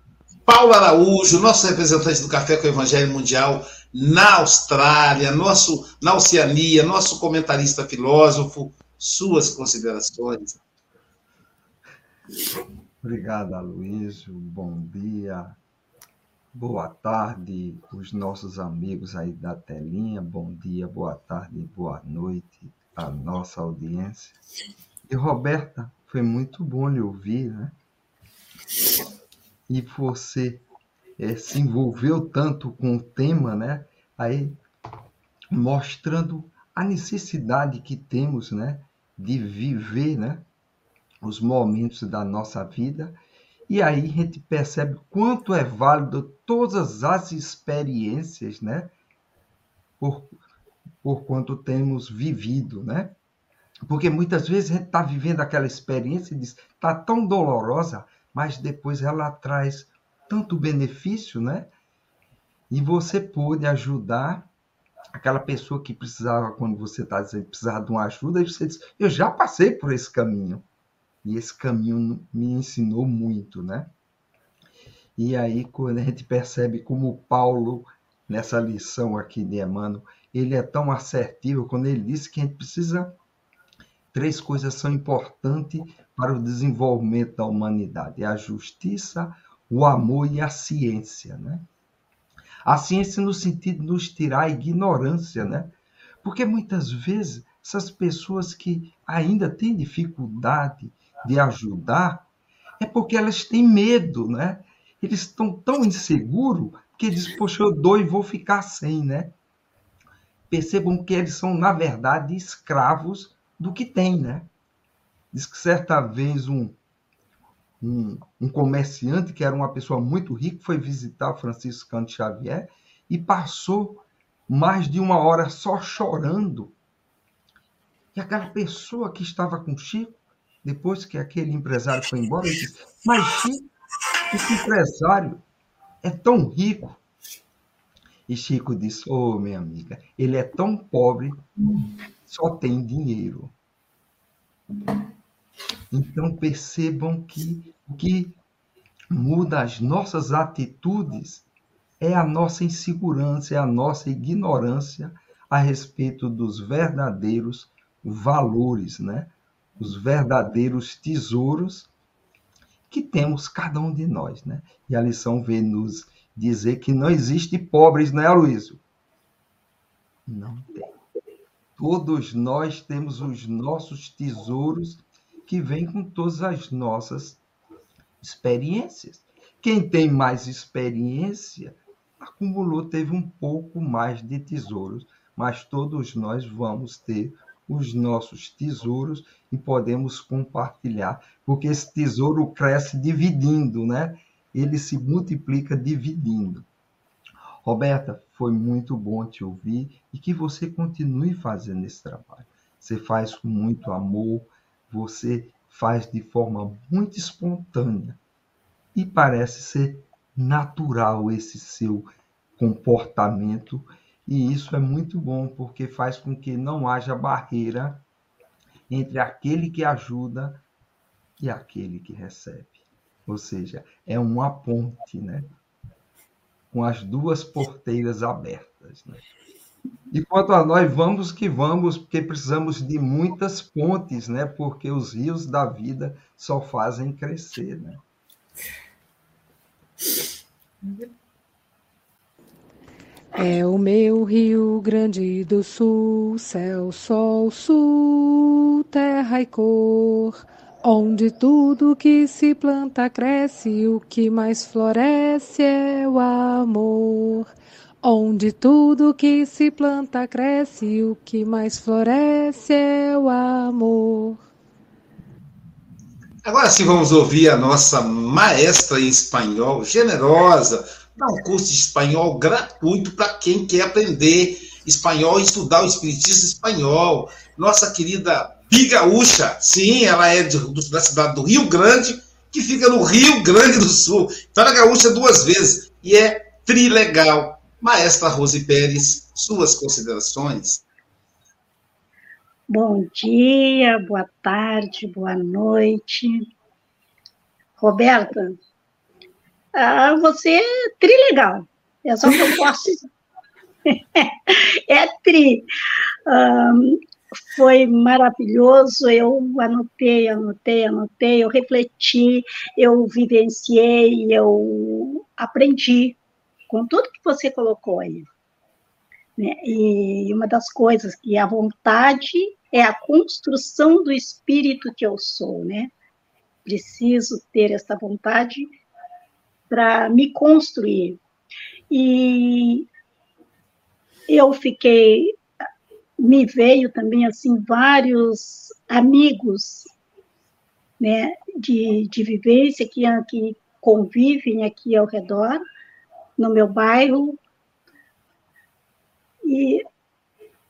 Paulo Araújo, nosso representante do Café com o Evangelho Mundial na Austrália, nosso, na Oceania, nosso comentarista filósofo, suas considerações. Obrigado, Aloysio. Bom dia. Boa tarde, os nossos amigos aí da telinha. Bom dia, boa tarde, boa noite à nossa audiência. E Roberta, foi muito bom lhe ouvir, né? E você é, se envolveu tanto com o tema, né? Aí mostrando a necessidade que temos, né, de viver, né, os momentos da nossa vida. E aí a gente percebe quanto é válido todas as experiências, né, por, por quanto temos vivido, né? Porque muitas vezes a gente está vivendo aquela experiência e diz, está tão dolorosa, mas depois ela traz tanto benefício, né? E você pode ajudar aquela pessoa que precisava, quando você está dizendo precisava de uma ajuda, e você diz, eu já passei por esse caminho. E esse caminho me ensinou muito, né? E aí, quando a gente percebe como Paulo, nessa lição aqui de Emmanuel, ele é tão assertivo quando ele diz que a gente precisa. Três coisas são importantes para o desenvolvimento da humanidade: a justiça, o amor e a ciência, né? A ciência no sentido de nos tirar a ignorância, né? Porque muitas vezes essas pessoas que ainda têm dificuldade de ajudar é porque elas têm medo, né? Eles estão tão inseguros que eles, poxa, eu dou e vou ficar sem, né? percebam que eles são, na verdade, escravos do que têm, né? Diz que certa vez um, um, um, comerciante, que era uma pessoa muito rica, foi visitar Francisco Canto Xavier e passou mais de uma hora só chorando. E aquela pessoa que estava com Chico, depois que aquele empresário foi embora, disse: Mas Chico, esse empresário é tão rico, e Chico disse: Ô, oh, minha amiga, ele é tão pobre, só tem dinheiro. Então percebam que o que muda as nossas atitudes é a nossa insegurança, é a nossa ignorância a respeito dos verdadeiros valores, né? Os verdadeiros tesouros que temos cada um de nós, né? E a lição vem nos dizer que não existe pobres, não é, Aloysio? Não tem. Todos nós temos os nossos tesouros que vêm com todas as nossas experiências. Quem tem mais experiência acumulou, teve um pouco mais de tesouros, mas todos nós vamos ter os nossos tesouros e podemos compartilhar, porque esse tesouro cresce dividindo, né? ele se multiplica dividindo. Roberta, foi muito bom te ouvir e que você continue fazendo esse trabalho. Você faz com muito amor, você faz de forma muito espontânea e parece ser natural esse seu comportamento e isso é muito bom porque faz com que não haja barreira entre aquele que ajuda e aquele que recebe. Ou seja, é uma ponte, né? Com as duas porteiras abertas, né? E quanto a nós, vamos que vamos, porque precisamos de muitas pontes, né? Porque os rios da vida só fazem crescer, né? É o meu Rio Grande do Sul, céu, sol, sul, terra e cor Onde tudo que se planta cresce, o que mais floresce é o amor. Onde tudo que se planta cresce, o que mais floresce é o amor. Agora sim vamos ouvir a nossa maestra em espanhol, generosa, dá um curso de espanhol gratuito para quem quer aprender espanhol e estudar o espiritismo espanhol. Nossa querida Bigaúcha, sim, ela é de, da cidade do Rio Grande, que fica no Rio Grande do Sul. Então ela é gaúcha duas vezes e é trilegal. Maestra Rose Pérez, suas considerações. Bom dia, boa tarde, boa noite. Roberta, ah, você é trilegal. É só que eu posso. [LAUGHS] [LAUGHS] é tri. Um, foi maravilhoso. Eu anotei, anotei, anotei, eu refleti, eu vivenciei, eu aprendi com tudo que você colocou aí. Né? E uma das coisas que a vontade é a construção do espírito que eu sou, né? Preciso ter essa vontade para me construir. E eu fiquei me veio também assim vários amigos né, de, de vivência que, que convivem aqui ao redor, no meu bairro, e,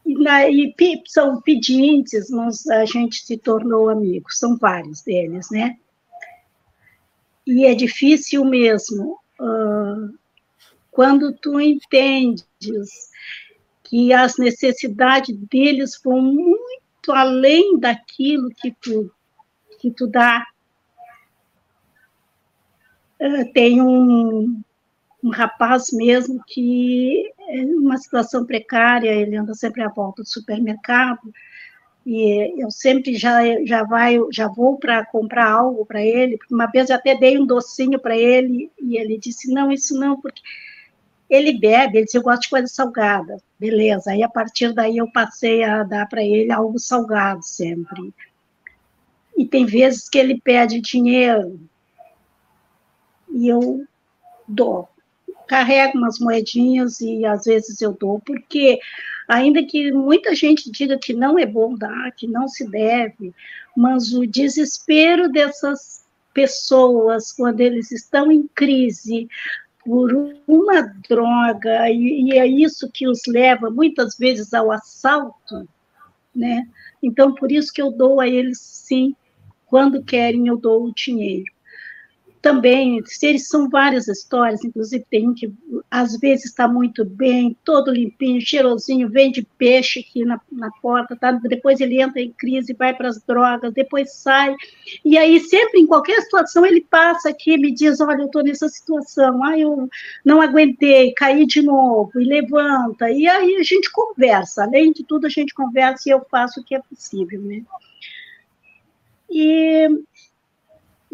e, na, e são pedintes, nós, a gente se tornou amigos, são vários deles, né? E é difícil mesmo, uh, quando tu entendes que as necessidades deles vão muito além daquilo que tu, que tu dá. Uh, tem um, um rapaz mesmo que é uma situação precária, ele anda sempre à volta do supermercado, e eu sempre já já vai já vou para comprar algo para ele uma vez eu até dei um docinho para ele e ele disse não isso não porque ele bebe ele disse eu gosto de coisa salgada. Beleza aí a partir daí eu passei a dar para ele algo salgado sempre. E tem vezes que ele pede dinheiro. E eu dou. Carrego umas moedinhas e às vezes eu dou porque ainda que muita gente diga que não é bom dar, que não se deve, mas o desespero dessas pessoas quando eles estão em crise por uma droga e, e é isso que os leva muitas vezes ao assalto, né? Então por isso que eu dou a eles sim, quando querem eu dou o dinheiro também, eles são várias histórias, inclusive tem que às vezes está muito bem, todo limpinho, cheirosinho, vende peixe aqui na, na porta, tá? depois ele entra em crise, vai para as drogas, depois sai, e aí sempre em qualquer situação ele passa aqui e me diz, olha, eu estou nessa situação, ah, eu não aguentei, caí de novo, e levanta, e aí a gente conversa, além de tudo a gente conversa e eu faço o que é possível, né? E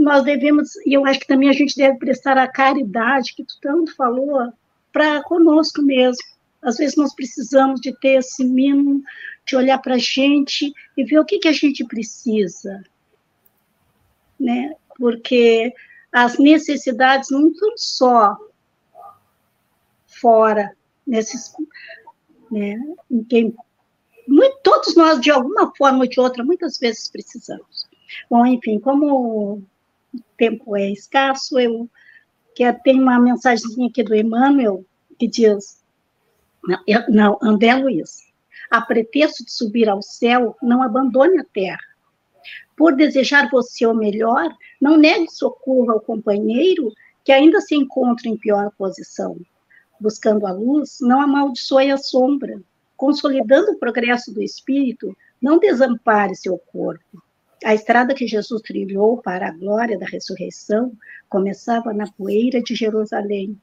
nós devemos, e eu acho que também a gente deve prestar a caridade, que tu tanto falou, para conosco mesmo. Às vezes nós precisamos de ter esse mínimo, de olhar para a gente e ver o que, que a gente precisa. Né? Porque as necessidades não estão só fora, nesses, né, em quem muito, todos nós, de alguma forma ou de outra, muitas vezes precisamos. Bom, enfim, como o tempo é escasso, eu que tem uma mensagem aqui do Emmanuel que diz, não, eu, não, André Luiz, a pretexto de subir ao céu, não abandone a terra. Por desejar você o melhor, não negue socorro ao companheiro que ainda se encontra em pior posição. Buscando a luz, não amaldiçoe a sombra. Consolidando o progresso do espírito, não desampare seu corpo. A estrada que Jesus trilhou para a glória da ressurreição começava na poeira de Jerusalém.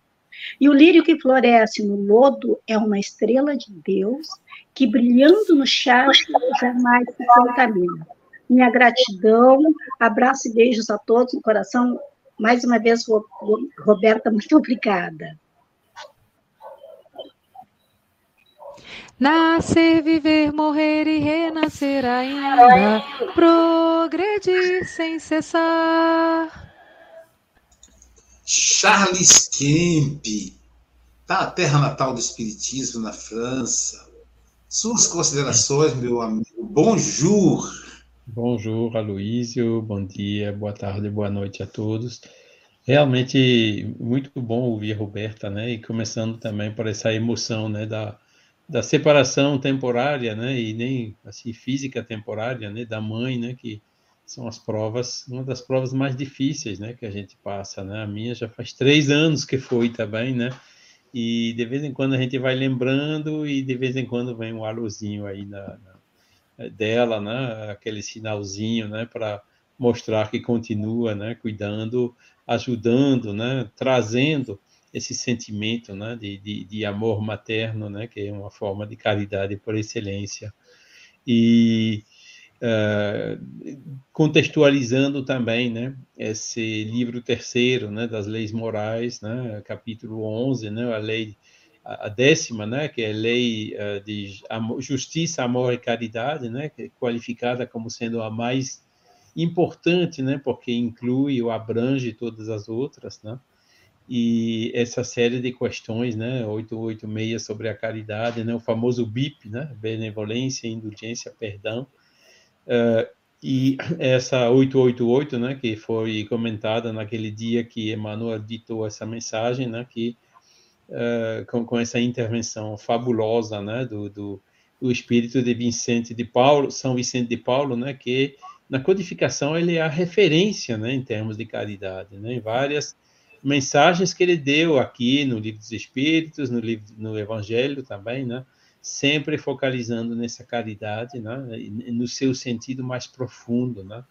E o lírio que floresce no lodo é uma estrela de Deus que, brilhando no charco, jamais se contamina. Minha gratidão, abraço e beijos a todos no coração. Mais uma vez, Roberta, muito obrigada. Nascer, viver, morrer e renascer ainda, progredir sem cessar. Charles Kemp, tá a terra natal do Espiritismo na França. Suas considerações, meu amigo. Bonjour. Bonjour, Aloísio. Bom dia, boa tarde, boa noite a todos. Realmente muito bom ouvir a Roberta, né? E começando também por essa emoção, né, da da separação temporária, né, e nem assim física temporária, né, da mãe, né, que são as provas, uma das provas mais difíceis, né, que a gente passa, né, a minha já faz três anos que foi também, né, e de vez em quando a gente vai lembrando e de vez em quando vem um alôzinho aí na, na dela, né, aquele sinalzinho, né, para mostrar que continua, né, cuidando, ajudando, né, trazendo esse sentimento né, de, de, de, amor materno, né, que é uma forma de caridade por excelência. E uh, contextualizando também né, esse livro terceiro né, das leis morais, né, capítulo 11, né, a lei a décima, né, que é a lei uh, de amor, justiça, amor e caridade, né, que é qualificada como sendo a mais importante, né, porque inclui ou abrange todas as outras, né, e essa série de questões, né, 886 sobre a caridade, né, o famoso BIP, né, benevolência, indulgência, perdão, uh, e essa 888, né, que foi comentada naquele dia que Emmanuel ditou essa mensagem, né, que uh, com, com, essa intervenção fabulosa, né, do, do, do espírito de Vicente de Paulo, São Vicente de Paulo, né, que na codificação ele é a referência, né, em termos de caridade, né, em várias mensagens que ele deu aqui no Livro dos Espíritos, no livro, no Evangelho também, né? sempre focalizando nessa caridade, né? no seu sentido mais profundo, né?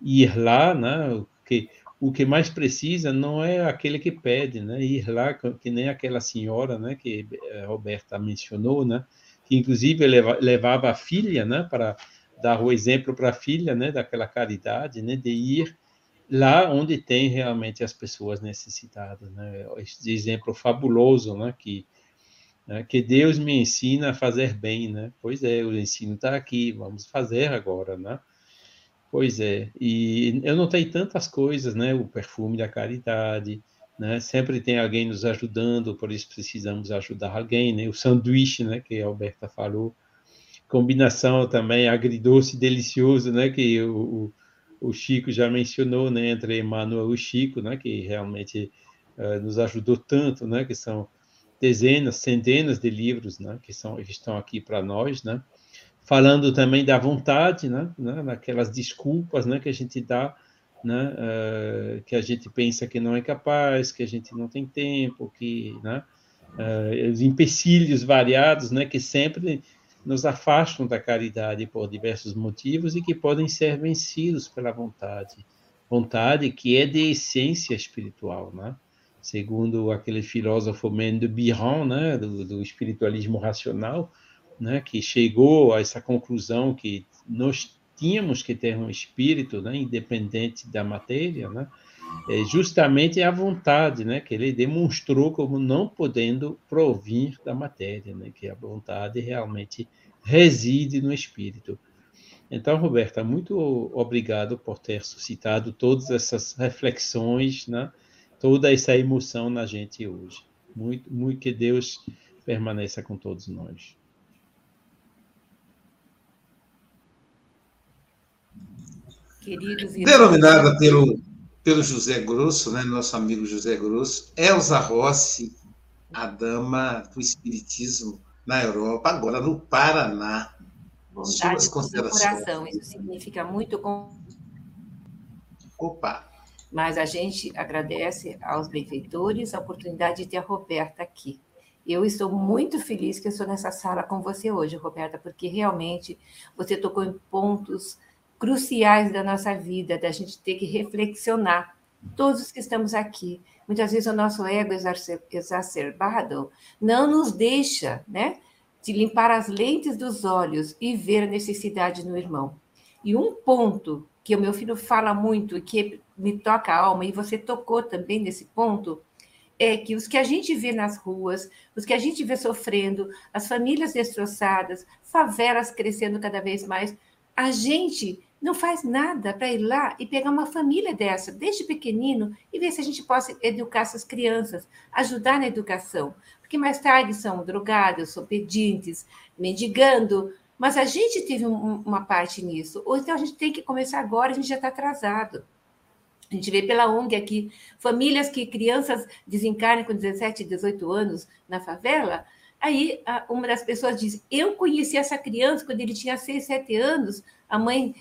Ir lá, né? Que o que mais precisa não é aquele que pede, né? Ir lá, que nem aquela senhora, né? Que a Roberta mencionou, né? Que inclusive levava a filha, né? Para dar o exemplo para a filha, né? Daquela caridade, né? De ir lá onde tem realmente as pessoas necessitadas, né? Esse exemplo fabuloso, né? Que né? que Deus me ensina a fazer bem, né? Pois é, o ensino está aqui, vamos fazer agora, né? Pois é, e eu notei tantas coisas, né? O perfume da caridade, né? Sempre tem alguém nos ajudando, por isso precisamos ajudar alguém, né? O sanduíche, né? Que a Alberta falou. Combinação também agridoce delicioso, né? Que o, o, o Chico já mencionou, né? Entre Emmanuel e Chico, né? Que realmente uh, nos ajudou tanto, né? Que são dezenas, centenas de livros, né? Que são que estão aqui para nós, né? falando também da vontade, né, né naquelas desculpas, né, que a gente dá, né, uh, que a gente pensa que não é capaz, que a gente não tem tempo, que, né, uh, os empecilhos variados, né, que sempre nos afastam da caridade por diversos motivos e que podem ser vencidos pela vontade, vontade que é de essência espiritual, né? Segundo aquele filósofo Mendo Biran, né, do, do espiritualismo racional, né, que chegou a essa conclusão que nós tínhamos que ter um espírito né, independente da matéria, né, é justamente a vontade né, que ele demonstrou como não podendo provir da matéria, né, que a vontade realmente reside no espírito. Então, Roberta, muito obrigado por ter suscitado todas essas reflexões, né, toda essa emoção na gente hoje. Muito, muito que Deus permaneça com todos nós. queridos Denominada pelo, pelo José Grosso, né, nosso amigo José Grosso, Elza Rossi, a dama do Espiritismo na Europa, agora no Paraná. Vontade considerações. coração, isso significa muito. Com... Opa! Mas a gente agradece aos benfeitores a oportunidade de ter a Roberta aqui. Eu estou muito feliz que eu estou nessa sala com você hoje, Roberta, porque realmente você tocou em pontos cruciais da nossa vida, da gente ter que reflexionar. Todos que estamos aqui, muitas vezes o nosso ego exacerbado não nos deixa, né, de limpar as lentes dos olhos e ver a necessidade no irmão. E um ponto que o meu filho fala muito e que me toca a alma, e você tocou também nesse ponto, é que os que a gente vê nas ruas, os que a gente vê sofrendo, as famílias destroçadas, favelas crescendo cada vez mais, a gente não faz nada para ir lá e pegar uma família dessa, desde pequenino, e ver se a gente possa educar essas crianças, ajudar na educação. Porque mais tarde são drogados, são pedintes, mendigando, mas a gente teve um, uma parte nisso. Ou então a gente tem que começar agora, a gente já está atrasado. A gente vê pela ONG aqui, famílias que crianças desencarnam com 17, 18 anos na favela, Aí uma das pessoas diz: Eu conheci essa criança quando ele tinha 6, 7 anos, a mãe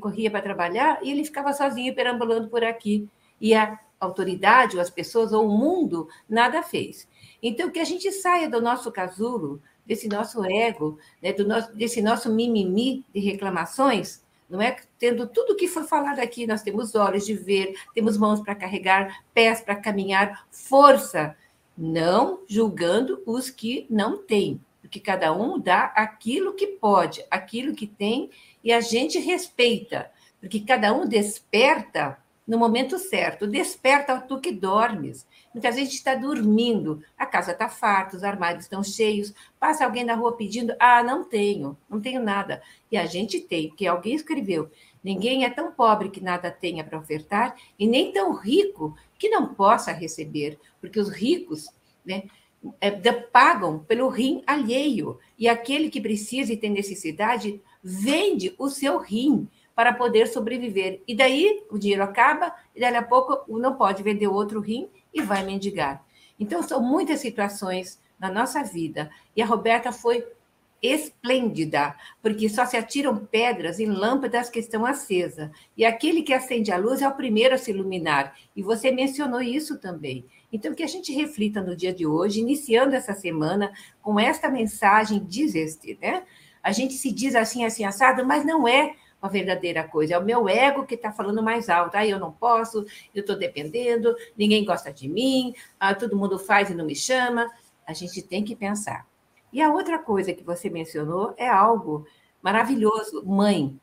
corria para trabalhar e ele ficava sozinho perambulando por aqui. E a autoridade, ou as pessoas, ou o mundo, nada fez. Então, que a gente saia do nosso casulo, desse nosso ego, né, do nosso, desse nosso mimimi de reclamações, não é? Tendo tudo que foi falado aqui, nós temos olhos de ver, temos mãos para carregar, pés para caminhar, força, não julgando os que não têm, porque cada um dá aquilo que pode, aquilo que tem e a gente respeita, porque cada um desperta no momento certo. Desperta tu que dormes. Muitas vezes a gente está dormindo, a casa está farta, os armários estão cheios, passa alguém na rua pedindo, ah, não tenho, não tenho nada. E a gente tem, porque alguém escreveu, ninguém é tão pobre que nada tenha para ofertar e nem tão rico que não possa receber, porque os ricos, né, é, pagam pelo rim alheio, e aquele que precisa e tem necessidade vende o seu rim para poder sobreviver. E daí o dinheiro acaba, e daí a pouco não pode vender outro rim e vai mendigar. Então, são muitas situações na nossa vida. E a Roberta foi esplêndida, porque só se atiram pedras em lâmpadas que estão acesas. E aquele que acende a luz é o primeiro a se iluminar. E você mencionou isso também. Então, que a gente reflita no dia de hoje, iniciando essa semana com esta mensagem deseste, né? A gente se diz assim, assim, assado, mas não é uma verdadeira coisa. É o meu ego que está falando mais alto. Ah, eu não posso, eu estou dependendo, ninguém gosta de mim, ah, todo mundo faz e não me chama. A gente tem que pensar. E a outra coisa que você mencionou é algo maravilhoso: mãe.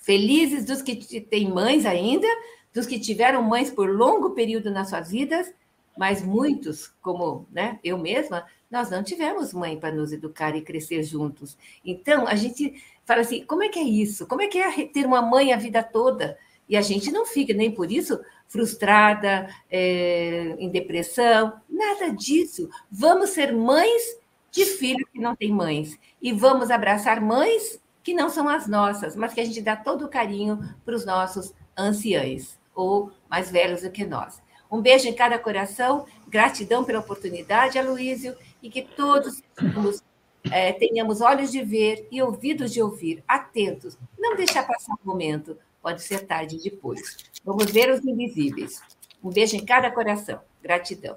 Felizes dos que têm mães ainda, dos que tiveram mães por longo período nas suas vidas, mas muitos, como né, eu mesma, nós não tivemos mãe para nos educar e crescer juntos. Então, a gente fala assim: como é que é isso? Como é que é ter uma mãe a vida toda? E a gente não fica nem por isso frustrada, é, em depressão, nada disso. Vamos ser mães de filhos que não têm mães e vamos abraçar mães que não são as nossas, mas que a gente dá todo o carinho para os nossos anciães ou mais velhos do que nós. Um beijo em cada coração, gratidão pela oportunidade, Aloísio, e que todos é, tenhamos olhos de ver e ouvidos de ouvir, atentos, não deixar passar o momento, pode ser tarde depois. Vamos ver os invisíveis. Um beijo em cada coração. Gratidão.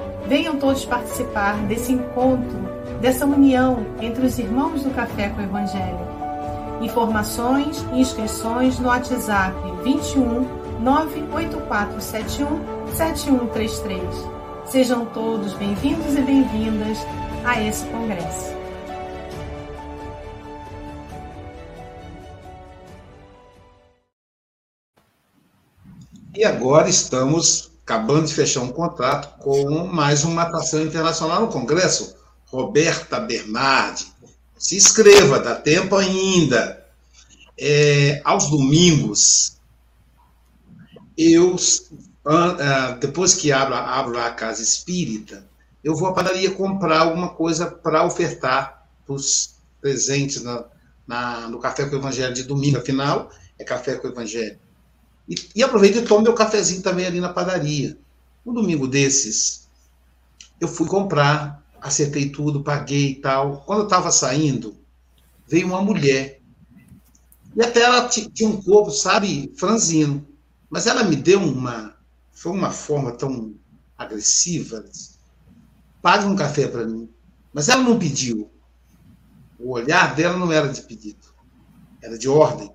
Venham todos participar desse encontro dessa união entre os irmãos do Café com o Evangelho. Informações e inscrições no WhatsApp 21 98471 7133. Sejam todos bem-vindos e bem-vindas a esse congresso. E agora estamos acabando de fechar um contrato com mais uma atração internacional no Congresso, Roberta Bernardi. Se inscreva, dá tempo ainda. É, aos domingos, eu, ah, depois que abro, abro a casa espírita, eu vou à padaria comprar alguma coisa para ofertar para os presentes na, na, no Café com o Evangelho de domingo. Afinal, é Café com o Evangelho. E, e aproveito e tomo meu cafezinho também ali na padaria. Um domingo desses, eu fui comprar acertei tudo, paguei e tal. Quando eu estava saindo, veio uma mulher. E até ela tinha um corpo, sabe, franzino. Mas ela me deu uma. Foi uma forma tão agressiva. Pague um café para mim. Mas ela não pediu. O olhar dela não era de pedido, era de ordem.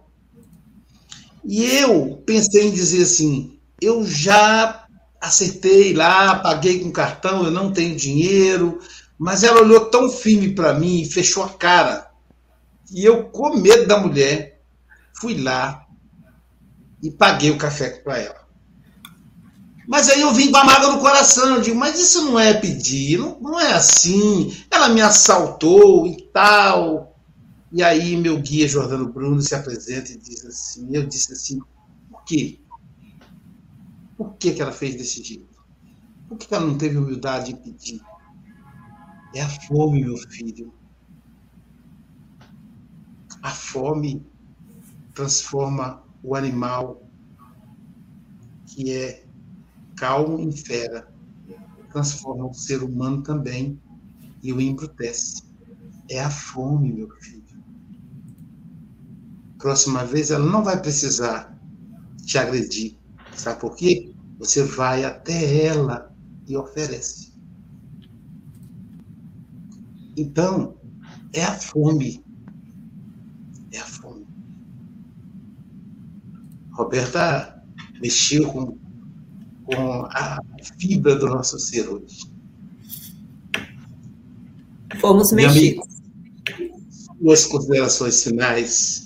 E eu pensei em dizer assim: eu já acertei lá, paguei com cartão, eu não tenho dinheiro, mas ela olhou tão firme para mim e fechou a cara. E eu, com medo da mulher, fui lá e paguei o café para ela. Mas aí eu vim com a mágoa no coração. Eu digo, mas isso não é pedir, não, não é assim. Ela me assaltou e tal. E aí meu guia, Jordano Bruno, se apresenta e diz assim, eu disse assim, por quê? Por que, que ela fez desse jeito? Por que, que ela não teve humildade de pedir? É a fome, meu filho. A fome transforma o animal que é calmo em fera, transforma o ser humano também e o embrutece. É a fome, meu filho. Próxima vez ela não vai precisar te agredir. Sabe por quê? Você vai até ela e oferece. Então, é a fome. É a fome. Roberta mexeu com, com a fibra do nosso ser hoje. Fomos mexidos. Suas considerações finais.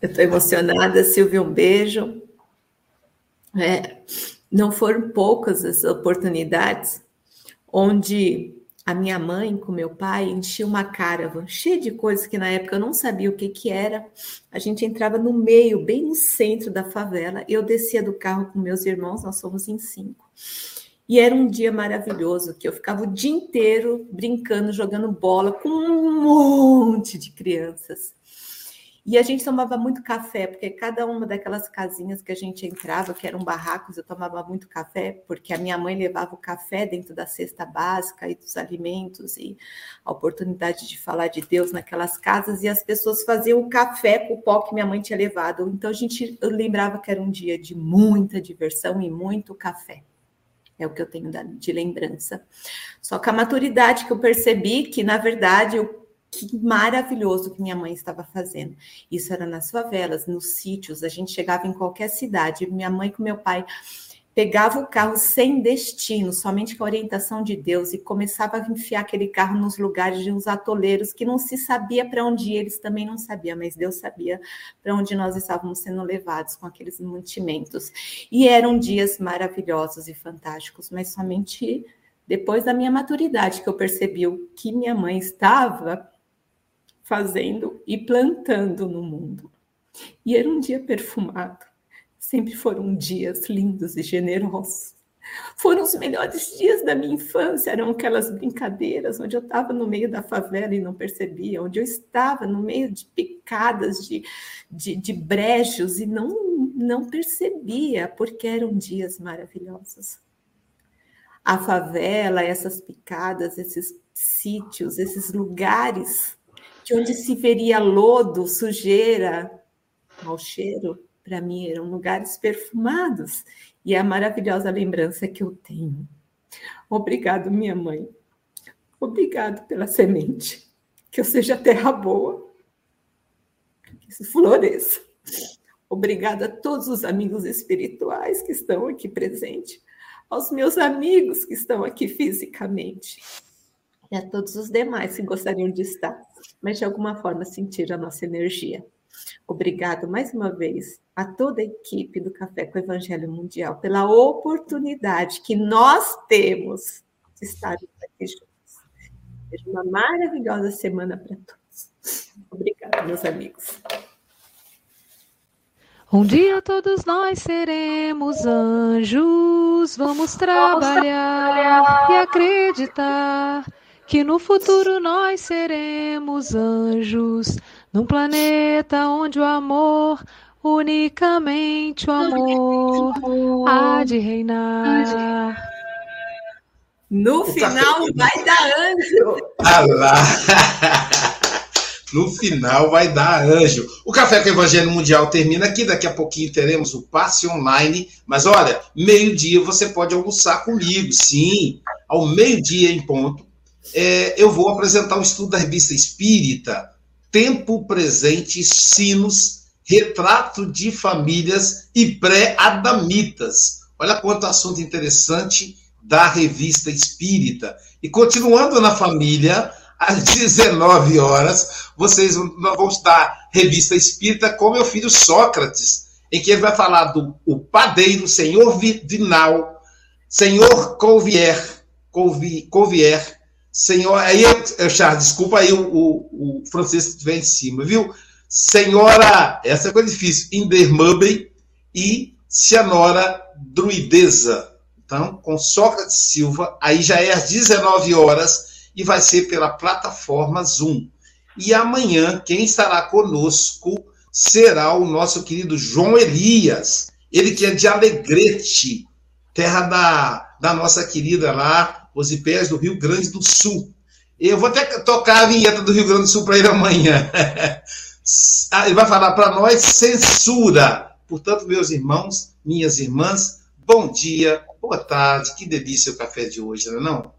Eu estou emocionada, Silvia, um beijo. é, não foram poucas as oportunidades onde a minha mãe com meu pai enchia uma caravan cheia de coisas que na época eu não sabia o que, que era. A gente entrava no meio, bem no centro da favela. Eu descia do carro com meus irmãos, nós somos em cinco. E era um dia maravilhoso, que eu ficava o dia inteiro brincando, jogando bola com um monte de crianças. E a gente tomava muito café, porque cada uma daquelas casinhas que a gente entrava, que eram barracos, eu tomava muito café, porque a minha mãe levava o café dentro da cesta básica e dos alimentos, e a oportunidade de falar de Deus naquelas casas, e as pessoas faziam o café com o pó que minha mãe tinha levado. Então a gente lembrava que era um dia de muita diversão e muito café. É o que eu tenho de lembrança. Só que a maturidade que eu percebi que, na verdade, eu que maravilhoso que minha mãe estava fazendo. Isso era nas favelas, nos sítios, a gente chegava em qualquer cidade. Minha mãe com meu pai pegava o carro sem destino, somente com a orientação de Deus, e começava a enfiar aquele carro nos lugares de uns atoleiros que não se sabia para onde eles também não sabiam, mas Deus sabia para onde nós estávamos sendo levados com aqueles mantimentos. E eram dias maravilhosos e fantásticos, mas somente depois da minha maturidade que eu percebi o que minha mãe estava fazendo e plantando no mundo. E era um dia perfumado. Sempre foram dias lindos e generosos. Foram os melhores dias da minha infância, eram aquelas brincadeiras onde eu estava no meio da favela e não percebia, onde eu estava no meio de picadas, de, de, de brejos e não, não percebia, porque eram dias maravilhosos. A favela, essas picadas, esses sítios, esses lugares de onde se veria lodo, sujeira, mau cheiro, para mim eram lugares perfumados e é a maravilhosa lembrança que eu tenho. Obrigado, minha mãe. Obrigado pela semente. Que eu seja terra boa. Que isso floresça. Obrigado a todos os amigos espirituais que estão aqui presentes, aos meus amigos que estão aqui fisicamente e a todos os demais que gostariam de estar, mas de alguma forma sentir a nossa energia. Obrigado mais uma vez a toda a equipe do Café com o Evangelho Mundial pela oportunidade que nós temos de estar aqui juntos. Seja uma maravilhosa semana para todos. Obrigada, meus amigos. Um dia todos nós seremos anjos, vamos trabalhar e acreditar que no futuro nós seremos anjos, num planeta onde o amor, unicamente o amor, há de reinar. No final vai dar anjo. Ah lá. No final vai dar anjo. O Café com o Evangelho Mundial termina aqui. Daqui a pouquinho teremos o passe online. Mas olha, meio-dia você pode almoçar comigo. Sim, ao meio-dia em ponto é, eu vou apresentar um estudo da revista Espírita, Tempo Presente, Sinos, Retrato de Famílias e Pré-Adamitas. Olha quanto assunto interessante da revista Espírita. E continuando na família, às [LAUGHS] 19 horas, vocês vão estar revista Espírita com meu filho Sócrates, em que ele vai falar do o padeiro, senhor Vinal, senhor Colvier, Colvier Senhor, aí, Charles, desculpa aí o, o, o francês que estiver em cima, viu? Senhora, essa é coisa difícil, Indermubem e Cianora Druideza. Então, com Sócrates Silva, aí já é às 19 horas e vai ser pela plataforma Zoom. E amanhã, quem estará conosco será o nosso querido João Elias, ele que é de Alegrete, terra da, da nossa querida lá, os ipés do Rio Grande do Sul. Eu vou até tocar a vinheta do Rio Grande do Sul para ele amanhã. [LAUGHS] Ah, ele vai falar para nós censura. Portanto, meus irmãos, minhas irmãs, bom dia, boa tarde, que delícia o café de hoje, não é não?